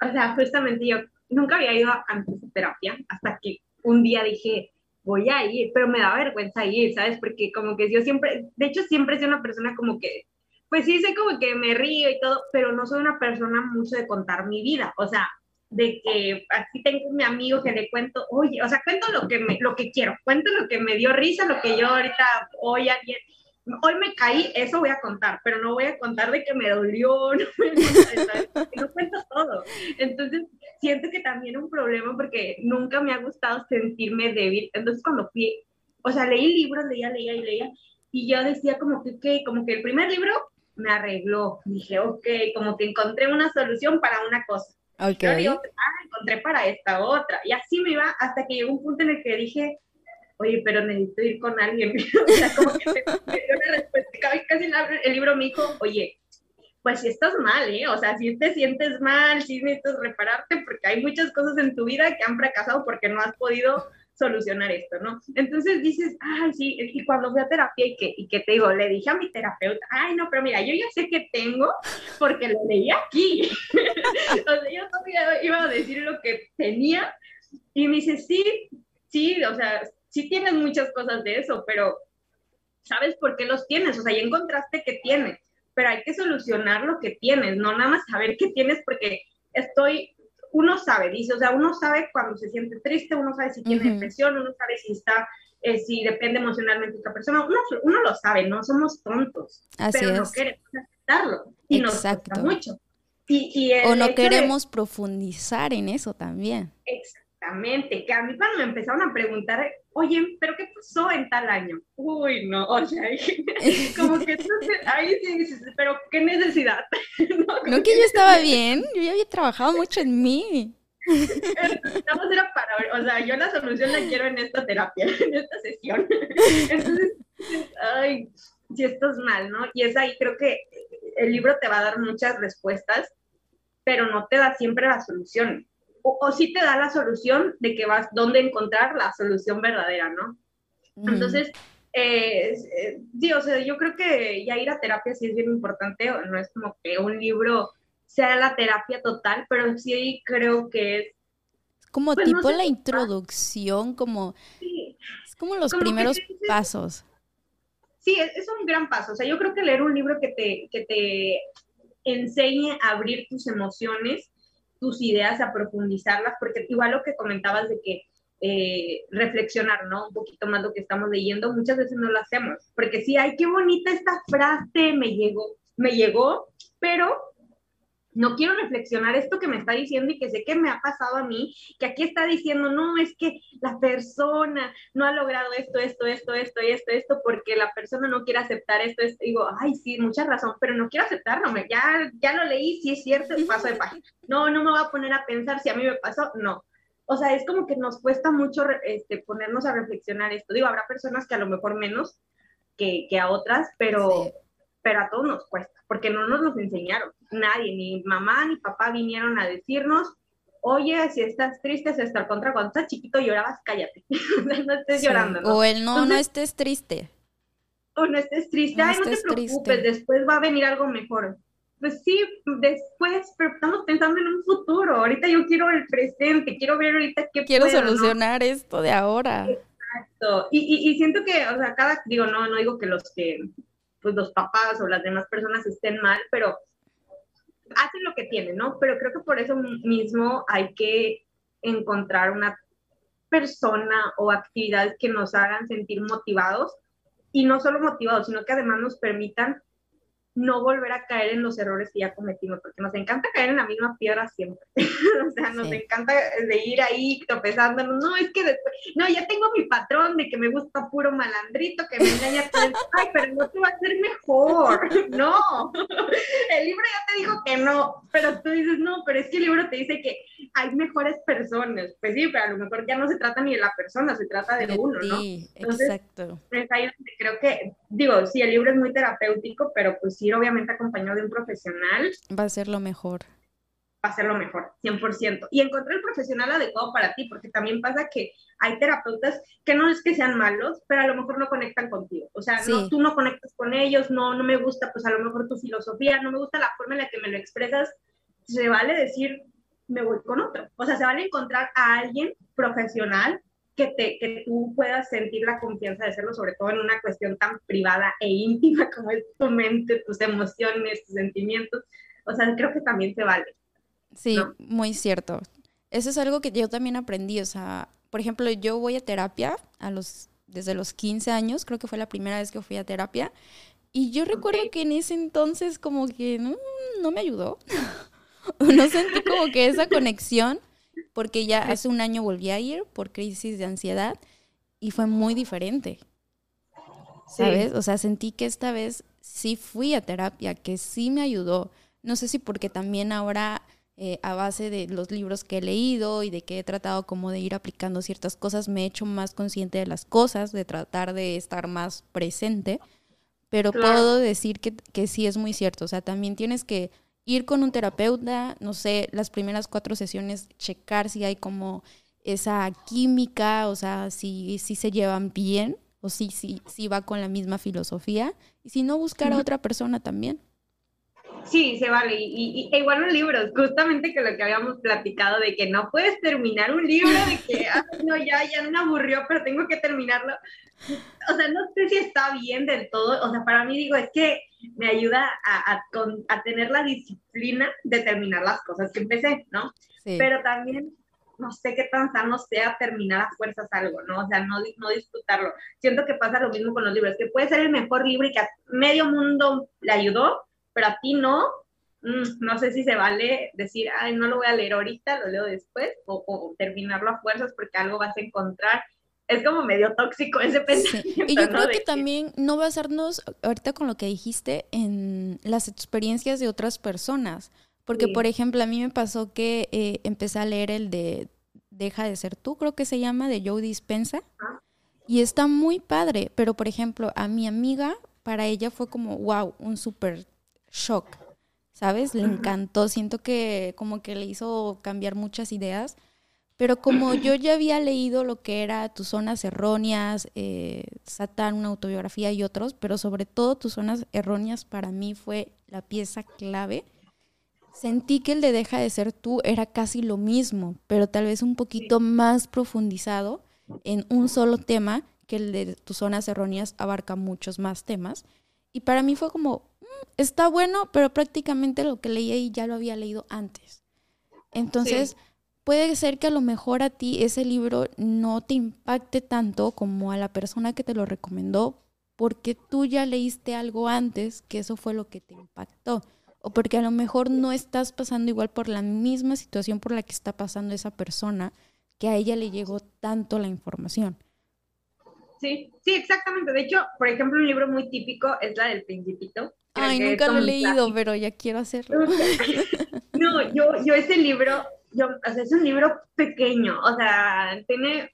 o sea, justamente yo nunca había ido a terapia hasta que un día dije, voy a ir, pero me da vergüenza ir, ¿sabes? Porque como que yo siempre, de hecho siempre soy una persona como que pues sí sé como que me río y todo, pero no soy una persona mucho de contar mi vida, o sea, de que así tengo mi amigo que le cuento, oye, o sea, cuento lo que, me, lo que quiero, cuento lo que me dio risa, lo que yo ahorita, hoy alguien, hoy me caí, eso voy a contar, pero no voy a contar de que me dolió, no, no cuento todo. Entonces, siento que también un problema porque nunca me ha gustado sentirme débil. Entonces, cuando fui, o sea, leí libros, leía, leía y leía, y yo decía como que, que como que el primer libro me arregló. Dije, ok, como que encontré una solución para una cosa. Ok. ah, encontré para esta otra. Y así me iba hasta que llegó un punto en el que dije, oye, pero necesito ir con alguien. o sea, como que me, dio una respuesta. Casi el libro me dijo, oye, pues si estás mal, ¿eh? O sea, si te sientes mal, si necesitas repararte, porque hay muchas cosas en tu vida que han fracasado porque no has podido solucionar esto, ¿no? Entonces dices, ay, sí, y cuando fui a terapia y que, y que te digo, le dije a mi terapeuta, ay, no, pero mira, yo ya sé que tengo porque lo leí aquí. o sea, yo todavía iba a decir lo que tenía y me dice, sí, sí, o sea, sí tienes muchas cosas de eso, pero ¿sabes por qué los tienes? O sea, ya encontraste que tienes, pero hay que solucionar lo que tienes, no nada más saber qué tienes porque estoy uno sabe, dice, o sea, uno sabe cuando se siente triste, uno sabe si tiene depresión, uno sabe si está, eh, si depende emocionalmente de otra persona, uno, uno, lo sabe, no somos tontos, Así pero es. no queremos aceptarlo y Exacto. nos cuesta mucho. Y, y o no queremos profundizar en eso también. Exactamente, que a mí cuando me empezaron a preguntar, oye, ¿pero qué pasó en tal año? Uy, no, o sea, como que entonces, ahí sí dices, pero ¿qué necesidad? no, que yo estaba bien, yo ya había trabajado mucho en mí. Estamos era para, o sea, yo la solución la quiero en esta terapia, en esta sesión. Entonces, ay, si estás mal, ¿no? Y es ahí, creo que el libro te va a dar muchas respuestas, pero no te da siempre la solución o, o sí te da la solución de que vas, dónde encontrar la solución verdadera, ¿no? Entonces, eh, eh, sí, o sea, yo creo que ya ir a terapia sí es bien importante, no es como que un libro sea la terapia total, pero sí creo que es... Como pues, tipo no sé, la introducción, como... Sí, es como los como primeros dices, pasos. Sí, es, es, un gran paso. O sea, yo creo que leer un libro que te, que te enseñe a abrir tus emociones tus ideas, a profundizarlas, porque igual lo que comentabas de que eh, reflexionar, ¿no? Un poquito más lo que estamos leyendo, muchas veces no lo hacemos, porque sí, ay, qué bonita esta frase, me llegó, me llegó, pero no quiero reflexionar esto que me está diciendo y que sé que me ha pasado a mí, que aquí está diciendo, no, es que la persona no ha logrado esto, esto, esto, esto, esto, esto, porque la persona no quiere aceptar esto, esto. digo, ay, sí, mucha razón, pero no quiero aceptarlo, me, ya, ya lo leí, sí es cierto, paso de página. No, no me voy a poner a pensar si a mí me pasó, no. O sea, es como que nos cuesta mucho este, ponernos a reflexionar esto. Digo, habrá personas que a lo mejor menos que, que a otras, pero... Sí pero a todos nos cuesta, porque no nos los enseñaron. Nadie, ni mamá ni papá vinieron a decirnos, oye, si estás triste, es estar contra cuando estás chiquito llorabas, cállate, no estés llorando. ¿no? O el no, no estés triste. O no estés triste, ay, no te preocupes, después va a venir algo mejor. Pues sí, después, pero estamos pensando en un futuro. Ahorita yo quiero el presente, quiero ver ahorita qué Quiero solucionar esto de ahora. Exacto. Y, y, y, siento que, o sea, cada, digo, no, no digo que los que, pues los papás o las demás personas estén mal, pero hacen lo que tienen, ¿no? Pero creo que por eso mismo hay que encontrar una persona o actividades que nos hagan sentir motivados y no solo motivados, sino que además nos permitan no volver a caer en los errores que ya cometimos, porque nos encanta caer en la misma piedra siempre. o sea, nos encanta de ir ahí tropezándonos. No, es que después, no, ya tengo mi patrón de que me gusta puro malandrito, que me engaña todo Ay, pero no te va a hacer mejor. No, el libro ya te dijo que no, pero tú dices, no, pero es que el libro te dice que hay mejores personas. Pues sí, pero a lo mejor ya no se trata ni de la persona, se trata de, uno, ¿no? Sí, exacto. Es ahí donde creo que, digo, sí, el libro es muy terapéutico, pero pues sí, obviamente acompañado de un profesional. Va a ser lo mejor. Va a ser lo mejor, 100%. Y encontrar el profesional adecuado para ti, porque también pasa que hay terapeutas que no es que sean malos, pero a lo mejor no conectan contigo. O sea, no, tú no conectas con ellos, no, no me gusta, pues a lo mejor tu filosofía, no me gusta la forma en la que me lo expresas. Se vale decir, me voy con otro. O sea, se vale encontrar a alguien profesional que, te, que tú puedas sentir la confianza de hacerlo, sobre todo en una cuestión tan privada e íntima como es tu mente, tus emociones, tus sentimientos. O sea, creo que también se vale. Sí, muy cierto. Eso es algo que yo también aprendí. O sea, por ejemplo, yo voy a terapia a los, desde los 15 años, creo que fue la primera vez que fui a terapia. Y yo recuerdo que en ese entonces como que no, no me ayudó. no sentí como que esa conexión porque ya hace un año volví a ir por crisis de ansiedad y fue muy diferente. ¿Sabes? O sea, sentí que esta vez sí fui a terapia, que sí me ayudó. No sé si porque también ahora eh, a base de los libros que he leído y de que he tratado como de ir aplicando ciertas cosas, me he hecho más consciente de las cosas, de tratar de estar más presente. Pero puedo decir que, que sí es muy cierto. O sea, también tienes que ir con un terapeuta, no sé, las primeras cuatro sesiones, checar si hay como esa química, o sea, si, si se llevan bien o si, si, si va con la misma filosofía. Y si no, buscar a otra persona también. Sí, se vale. Y, y, igual los libros, justamente que lo que habíamos platicado de que no puedes terminar un libro, de que, no, ya, ya me aburrió, pero tengo que terminarlo. O sea, no sé si está bien del todo. O sea, para mí digo, es que me ayuda a, a, tener la disciplina de terminar las cosas que empecé, ¿no? Pero también no sé qué tan sano sea terminar a fuerzas algo, ¿no? O sea, no, no disfrutarlo. Siento que pasa lo mismo con los libros, que puede ser el mejor libro y que a medio mundo le ayudó, pero a ti no. Mm, no sé si se vale decir, ay, no lo voy a leer ahorita, lo leo después, o, o terminarlo a fuerzas porque algo vas a encontrar es como medio tóxico ese pensamiento. Y yo creo que, también no basarnos ahorita con lo que dijiste en las experiencias de otras personas. Porque, por ejemplo, a mí me pasó que eh, empecé a leer el de Deja de ser tú, creo que se llama, de Joe Dispensa. Y está muy padre. Pero, por ejemplo, a mi amiga, para ella fue como, wow, un súper shock. ¿Sabes? Le encantó. Siento que como que le hizo cambiar muchas ideas. Pero como yo ya había leído lo que era Tus Zonas Erróneas, eh, Satán, una autobiografía y otros, pero sobre todo Tus Zonas Erróneas para mí fue la pieza clave, sentí que el de Deja de ser tú era casi lo mismo, pero tal vez un poquito más profundizado en un solo tema, que el de Tus Zonas Erróneas abarca muchos más temas. Y para mí fue como, está bueno, pero prácticamente lo que leí ahí ya lo había leído antes. Entonces puede ser que a lo mejor a ti ese libro no te impacte tanto como a la persona que te lo recomendó porque tú ya leíste algo antes que eso fue lo que te impactó o porque a lo mejor no estás pasando igual por la misma situación por la que está pasando esa persona que a ella le llegó tanto la información. Sí, sí, exactamente. De hecho, por ejemplo, un libro muy típico es la del Principito. Ay, nunca lo he leído, pero ya quiero hacerlo. no, yo, yo ese libro yo, o sea, es un libro pequeño, o sea, tiene,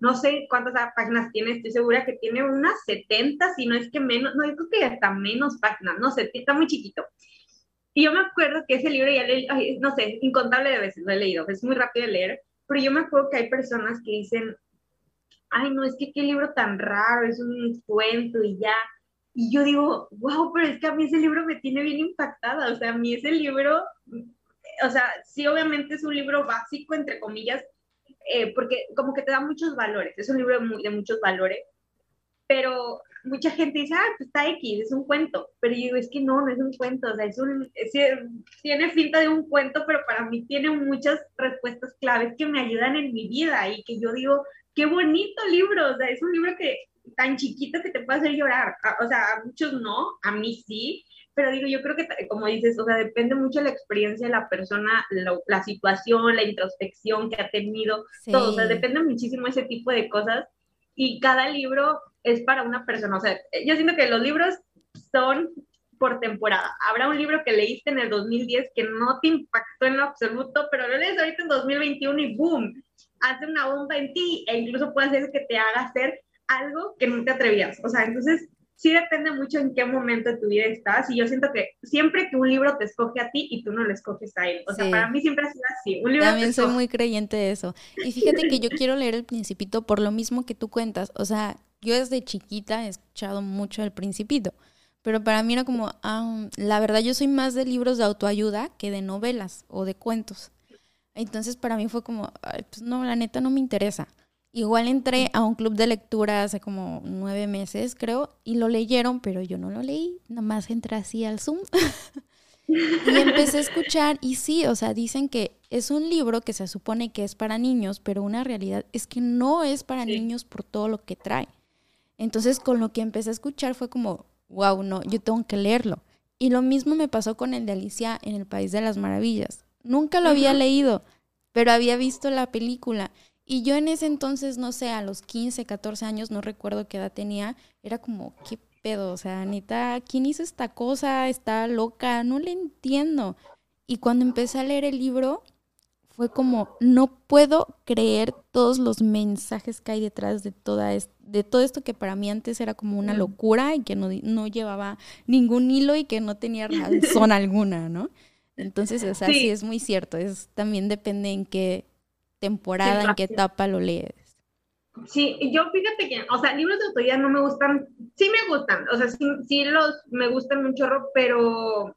no sé cuántas páginas tiene, estoy segura que tiene unas 70, si no es que menos, no, yo creo que hasta menos páginas, no sé, está muy chiquito. Y yo me acuerdo que ese libro ya leí, no sé, incontable de veces lo he leído, es muy rápido de leer, pero yo me acuerdo que hay personas que dicen, ay, no, es que qué libro tan raro, es un cuento y ya. Y yo digo, wow, pero es que a mí ese libro me tiene bien impactada, o sea, a mí ese libro, o sea, sí, obviamente es un libro básico, entre comillas, eh, porque como que te da muchos valores, es un libro de, de muchos valores, pero mucha gente dice, ah, pues está X, es un cuento, pero yo digo, es que no, no es un cuento, o sea, es un, tiene finta de un cuento, pero para mí tiene muchas respuestas claves que me ayudan en mi vida y que yo digo, qué bonito libro, o sea, es un libro que tan chiquito que te puede hacer llorar, o sea, a muchos no, a mí sí, pero digo, yo creo que, como dices, o sea, depende mucho de la experiencia de la persona, la, situación, la introspección que ha tenido, todo, o sea, depende muchísimo ese tipo de cosas y cada libro es para una persona. O sea, yo siento que los libros son por temporada. Habrá un libro que leíste en el 2010 que no te impactó en lo absoluto, pero lo lees ahorita en 2021 y boom, hace una bomba en ti e incluso puede hacer que te haga hacer algo que no te atrevías. O sea, entonces sí depende mucho en qué momento de tu vida estás y yo siento que siempre que un libro te escoge a ti y tú no le escoges a él. O sea, para mí siempre ha sido así. Un libro También soy muy creyente de eso. Y fíjate que yo quiero leer El Principito por lo mismo que tú cuentas. O sea, yo desde chiquita he escuchado mucho El Principito. Pero para mí era como, ah, la verdad yo soy más de libros de autoayuda que de novelas o de cuentos. Entonces para mí fue como, pues no, la neta no me interesa. Igual entré a un club de lectura hace como nueve meses, creo, y lo leyeron, pero yo no lo leí, nada más entré así al Zoom. y empecé a escuchar, y sí, o sea, dicen que es un libro que se supone que es para niños, pero una realidad es que no es para niños por todo lo que trae. Entonces, con lo que empecé a escuchar fue como, wow, no, yo tengo que leerlo. Y lo mismo me pasó con el de Alicia en el País de las Maravillas. Nunca lo había leído, pero había visto la película. Y yo en ese entonces, no sé, a los 15, 14 años, no recuerdo qué edad tenía, era como, ¿qué pedo? O sea, Anita, ¿quién hizo esta cosa? Está loca, no le entiendo. Y cuando empecé a leer el libro, fue como, no puedo creer todos los mensajes que hay detrás de, toda de todo esto que para mí antes era como una locura y que no, no llevaba ningún hilo y que no tenía razón alguna, ¿no? Entonces, o sea, sí. es muy cierto, es también depende en qué temporada, en qué etapa lo lees. Sí, yo fíjate que, o sea, libros de autoridad no me gustan, sí me gustan, o sea, sí, sí los me gustan un chorro, pero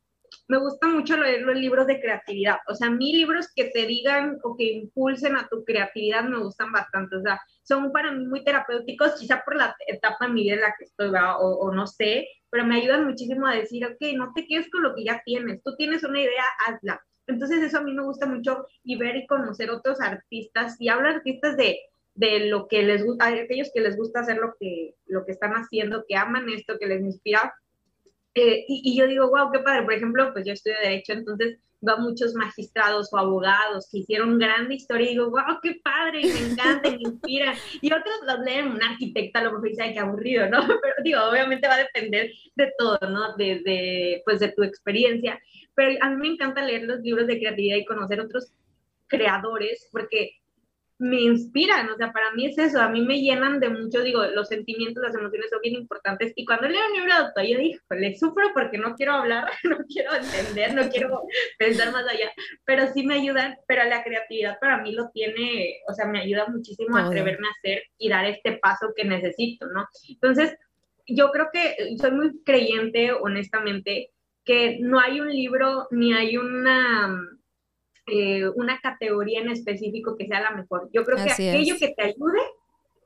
me gusta mucho leer los libros de creatividad. O sea, mí libros que te digan o que impulsen a tu creatividad me gustan bastante. O sea, son para mí muy terapéuticos, quizá por la etapa de mi vida en la que estoy, o, no sé, pero me ayudan muchísimo a decir, ok, no te quedes con lo que ya tienes. Tú tienes una idea, hazla. Entonces eso a mí me gusta mucho y ver y conocer otros artistas. Y hablo artistas de, de lo que les gusta, aquellos que les gusta hacer lo que, lo que están haciendo, que aman esto, que les inspira. Eh, y, y, yo digo, wow, qué padre. Por ejemplo, pues yo estudio Derecho, entonces veo muchos magistrados o abogados que hicieron grande historia y digo, wow, qué padre, me encanta, me inspira. Y otros los leen un arquitecta, a lo mejor dice, qué aburrido, ¿no? Pero digo, obviamente va a depender de todo, ¿no? De, de, pues de tu experiencia pero a mí me encanta leer los libros de creatividad y conocer otros creadores porque me inspiran, o sea, para mí es eso, a mí me llenan de mucho, digo, los sentimientos, las emociones son bien importantes, y cuando leo un libro de autoayuda, digo, le sufro porque no quiero hablar, no quiero entender, no quiero pensar más allá, pero sí me ayudan, pero la creatividad para mí lo tiene, o sea, me ayuda muchísimo a atreverme a hacer y dar este paso que necesito, ¿no? Entonces, yo creo que soy muy creyente, honestamente, que no hay un libro ni hay una, eh, una categoría en específico que sea la mejor. Yo creo que aquello que te ayude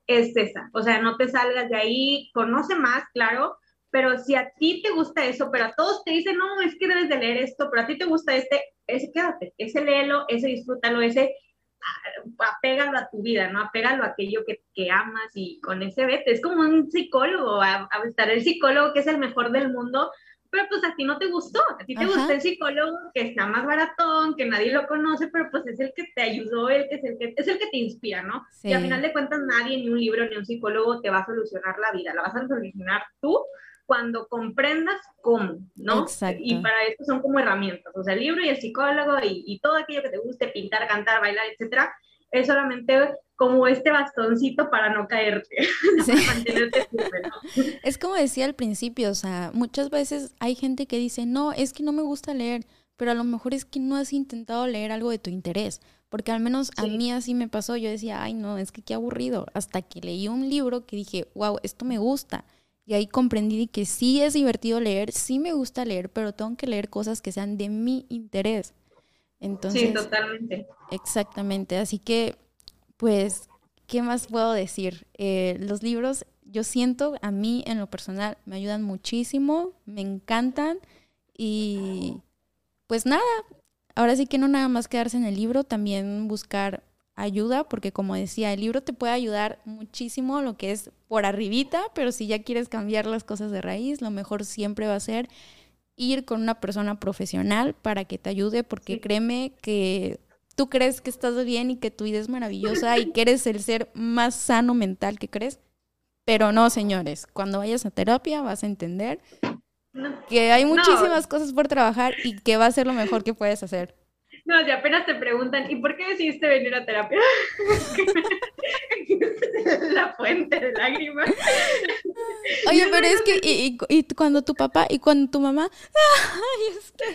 es esa. O sea, no te salgas de ahí, conoce más, claro, pero si a ti te gusta eso, pero a todos te dicen, no, es que debes de leer esto, pero a ti te gusta este, ese quédate, ese léelo, ese disfrútalo, ese ah, apégalo a tu vida, ¿no? Apégalo a aquello que, que amas y con ese vete. Es como un psicólogo, a, a, estar el psicólogo que es el mejor del mundo, pero pues a ti no te gustó, a ti te gustó el psicólogo que está más baratón, que nadie lo conoce, pero pues es el que te ayudó, el que es el que, es el que te inspira, ¿no? Y al final de cuentas nadie, ni un libro, ni un psicólogo te va a solucionar la vida, la vas a solucionar tú cuando comprendas cómo, ¿no? Exacto. Y para eso son como herramientas, o sea, el libro y el psicólogo y, y todo aquello que te guste, pintar, cantar, bailar, etcétera, es solamente como este bastoncito para no caerte, para mantenerte firme, Es como decía al principio, o sea, muchas veces hay gente que dice, no, es que no me gusta leer, pero a lo mejor es que no has intentado leer algo de tu interés, porque al menos a mí así me pasó, yo decía, ay no, es que qué aburrido, hasta que leí un libro que dije, wow, esto me gusta. Y ahí comprendí que sí es divertido leer, sí me gusta leer, pero tengo que leer cosas que sean de mi interés. Entonces, sí, totalmente. Exactamente, así que, pues, ¿qué más puedo decir? Eh, los libros, yo siento, a mí en lo personal, me ayudan muchísimo, me encantan y pues nada, ahora sí que no nada más quedarse en el libro, también buscar ayuda, porque como decía, el libro te puede ayudar muchísimo lo que es por arribita, pero si ya quieres cambiar las cosas de raíz, lo mejor siempre va a ser ir con una persona profesional para que te ayude, porque créeme que tú crees que estás bien y que tu vida es maravillosa y que eres el ser más sano mental que crees, pero no, señores, cuando vayas a terapia vas a entender que hay muchísimas cosas por trabajar y que va a ser lo mejor que puedes hacer. No, si apenas te preguntan, ¿y por qué decidiste venir a terapia? la fuente de lágrimas. Oye, pero es que, y, y, cuando tu papá y cuando tu mamá, ay, es que...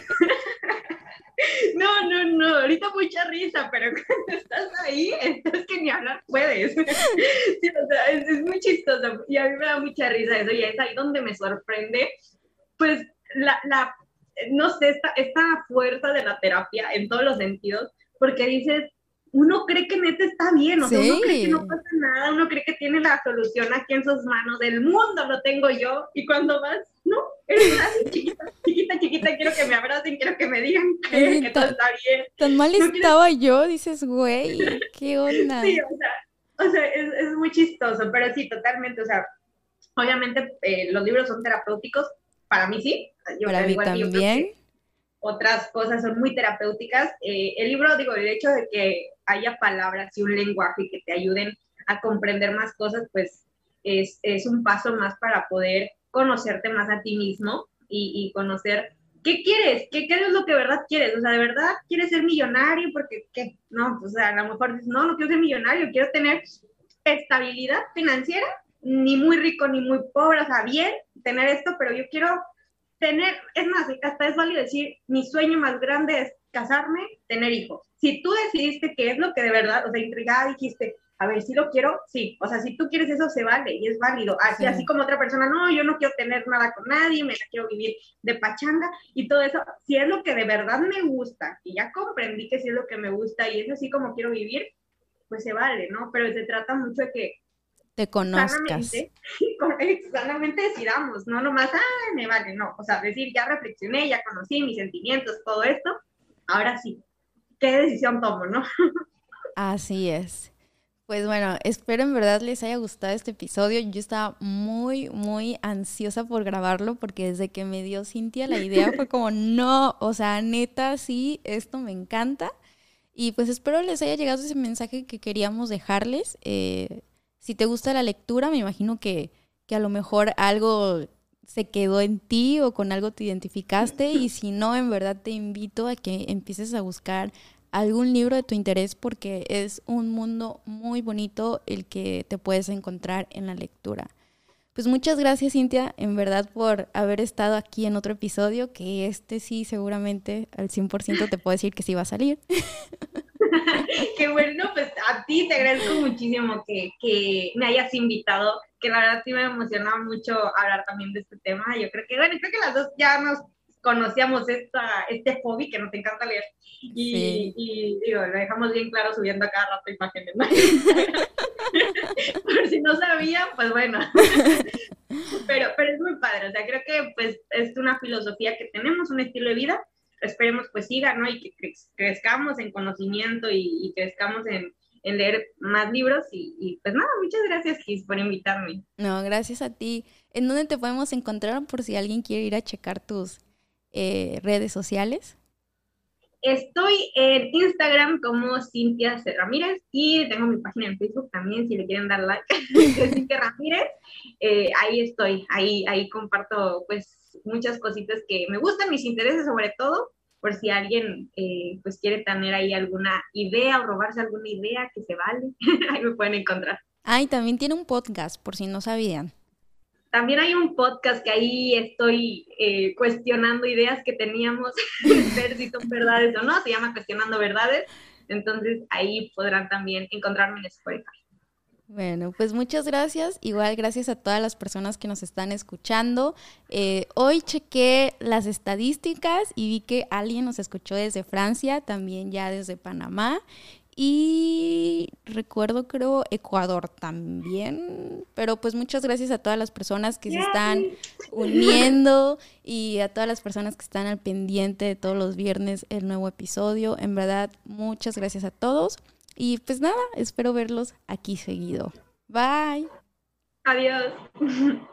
No, no, no, ahorita mucha risa, pero cuando estás ahí, entonces que ni hablar puedes. Sí, o sea, es, es, muy chistoso y a mí me da mucha risa eso y es ahí donde me sorprende, pues, la, la no sé, esta, esta fuerza de la terapia en todos los sentidos, porque dices, uno cree que neta está bien, o sea, uno cree que no pasa nada, uno cree que tiene la solución aquí en sus manos, el mundo lo tengo yo, y cuando vas, no, eres así chiquita, chiquita, chiquita, quiero que me abracen, quiero que me digan que, que todo está bien. Tan mal estaba yo, dices, güey, qué onda. Sí, o sea, o sea es, es, muy chistoso, pero sí, totalmente, o sea, obviamente eh, los libros son terapéuticos, para mí sí. Yo, para mí también. Otras cosas son muy terapéuticas. Eh, el libro, digo, el hecho de que haya palabras y un lenguaje que te ayuden a comprender más cosas, pues es, es un paso más para poder conocerte más a ti mismo y, y conocer ¿qué quieres? ¿Qué, ¿Qué, es lo que de verdad quieres? O sea, ¿de verdad quieres ser millonario? Porque, ¿qué? No, o sea, a lo mejor dices, no, no quiero ser millonario, quiero tener estabilidad financiera ni muy rico ni muy pobre, o sea, bien tener esto, pero yo quiero tener, es más, hasta es válido decir, mi sueño más grande es casarme, tener hijos. Si tú decidiste que es lo que de verdad, o sea, intrigada dijiste, a ver, si lo quiero, sí, o sea, si tú quieres eso, se vale y es válido. Así, así como otra persona, no, yo no quiero tener nada con nadie, me la quiero vivir de pachanga y todo eso. Si es lo que de verdad me gusta y ya comprendí que sí es lo que me gusta y es así como quiero vivir, pues se vale, ¿no? Pero se trata mucho de que te conozcas. Sanamente, sanamente decidamos, no nomás, ah, me vale, no, o sea, decir, ya reflexioné, ya conocí mis sentimientos, todo esto, ahora sí, ¿qué decisión tomo, no? Así es. Pues bueno, espero en verdad les haya gustado este episodio. Yo estaba muy, muy ansiosa por grabarlo porque desde que me dio Cintia la idea fue como, no, o sea, neta, sí, esto me encanta. Y pues espero les haya llegado ese mensaje que queríamos dejarles. Eh, si te gusta la lectura, me imagino que, que a lo mejor algo se quedó en ti o con algo te identificaste y si no, en verdad te invito a que empieces a buscar algún libro de tu interés porque es un mundo muy bonito el que te puedes encontrar en la lectura. Pues muchas gracias Cintia, en verdad, por haber estado aquí en otro episodio, que este sí seguramente al 100% te puedo decir que sí va a salir. Qué bueno, pues a ti te agradezco muchísimo que, que, me hayas invitado, que la verdad sí me emociona mucho hablar también de este tema. Yo creo que, bueno, creo que las dos ya nos conocíamos esta, este hobby que nos encanta leer. Y, y digo, lo dejamos bien claro subiendo a cada rato imágenes. Por si no sabían, pues bueno. pero, pero es muy padre, o sea, creo que pues es una filosofía que tenemos, un estilo de vida esperemos pues siga, ¿no? Y que crezcamos en conocimiento y, crezcamos en, leer más libros y, pues nada, muchas gracias por invitarme. No, gracias a ti. ¿En dónde te podemos encontrar por si alguien quiere ir a checar tus eh, redes sociales? Estoy en Instagram como Cintia C. Ramírez y tengo mi página en Facebook también si le quieren dar like, Cintia Ramírez. Eh, ahí estoy, ahí, ahí comparto pues muchas cositas que me gustan, mis intereses sobre todo, por si alguien eh, pues quiere tener ahí alguna idea o robarse alguna idea que se vale, ahí me pueden encontrar. Ah, y también tiene un podcast, por si no sabían. También hay un podcast que ahí estoy eh, cuestionando ideas que teníamos, ver si son verdades o no, se llama Cuestionando Verdades. Entonces ahí podrán también encontrarme en Spotify. Bueno, pues muchas gracias. Igual gracias a todas las personas que nos están escuchando. Eh, hoy chequé las estadísticas y vi que alguien nos escuchó desde Francia, también ya desde Panamá. Y recuerdo, creo, Ecuador también. Pero pues muchas gracias a todas las personas que se están uniendo y a todas las personas que están al pendiente de todos los viernes el nuevo episodio. En verdad, muchas gracias a todos. Y pues nada, espero verlos aquí seguido. Bye. Adiós.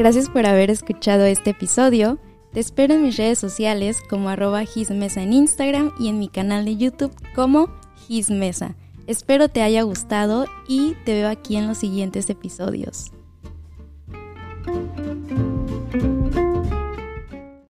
Gracias por haber escuchado este episodio. Te espero en mis redes sociales como arroba gizmesa en Instagram y en mi canal de YouTube como gizmesa. Espero te haya gustado y te veo aquí en los siguientes episodios.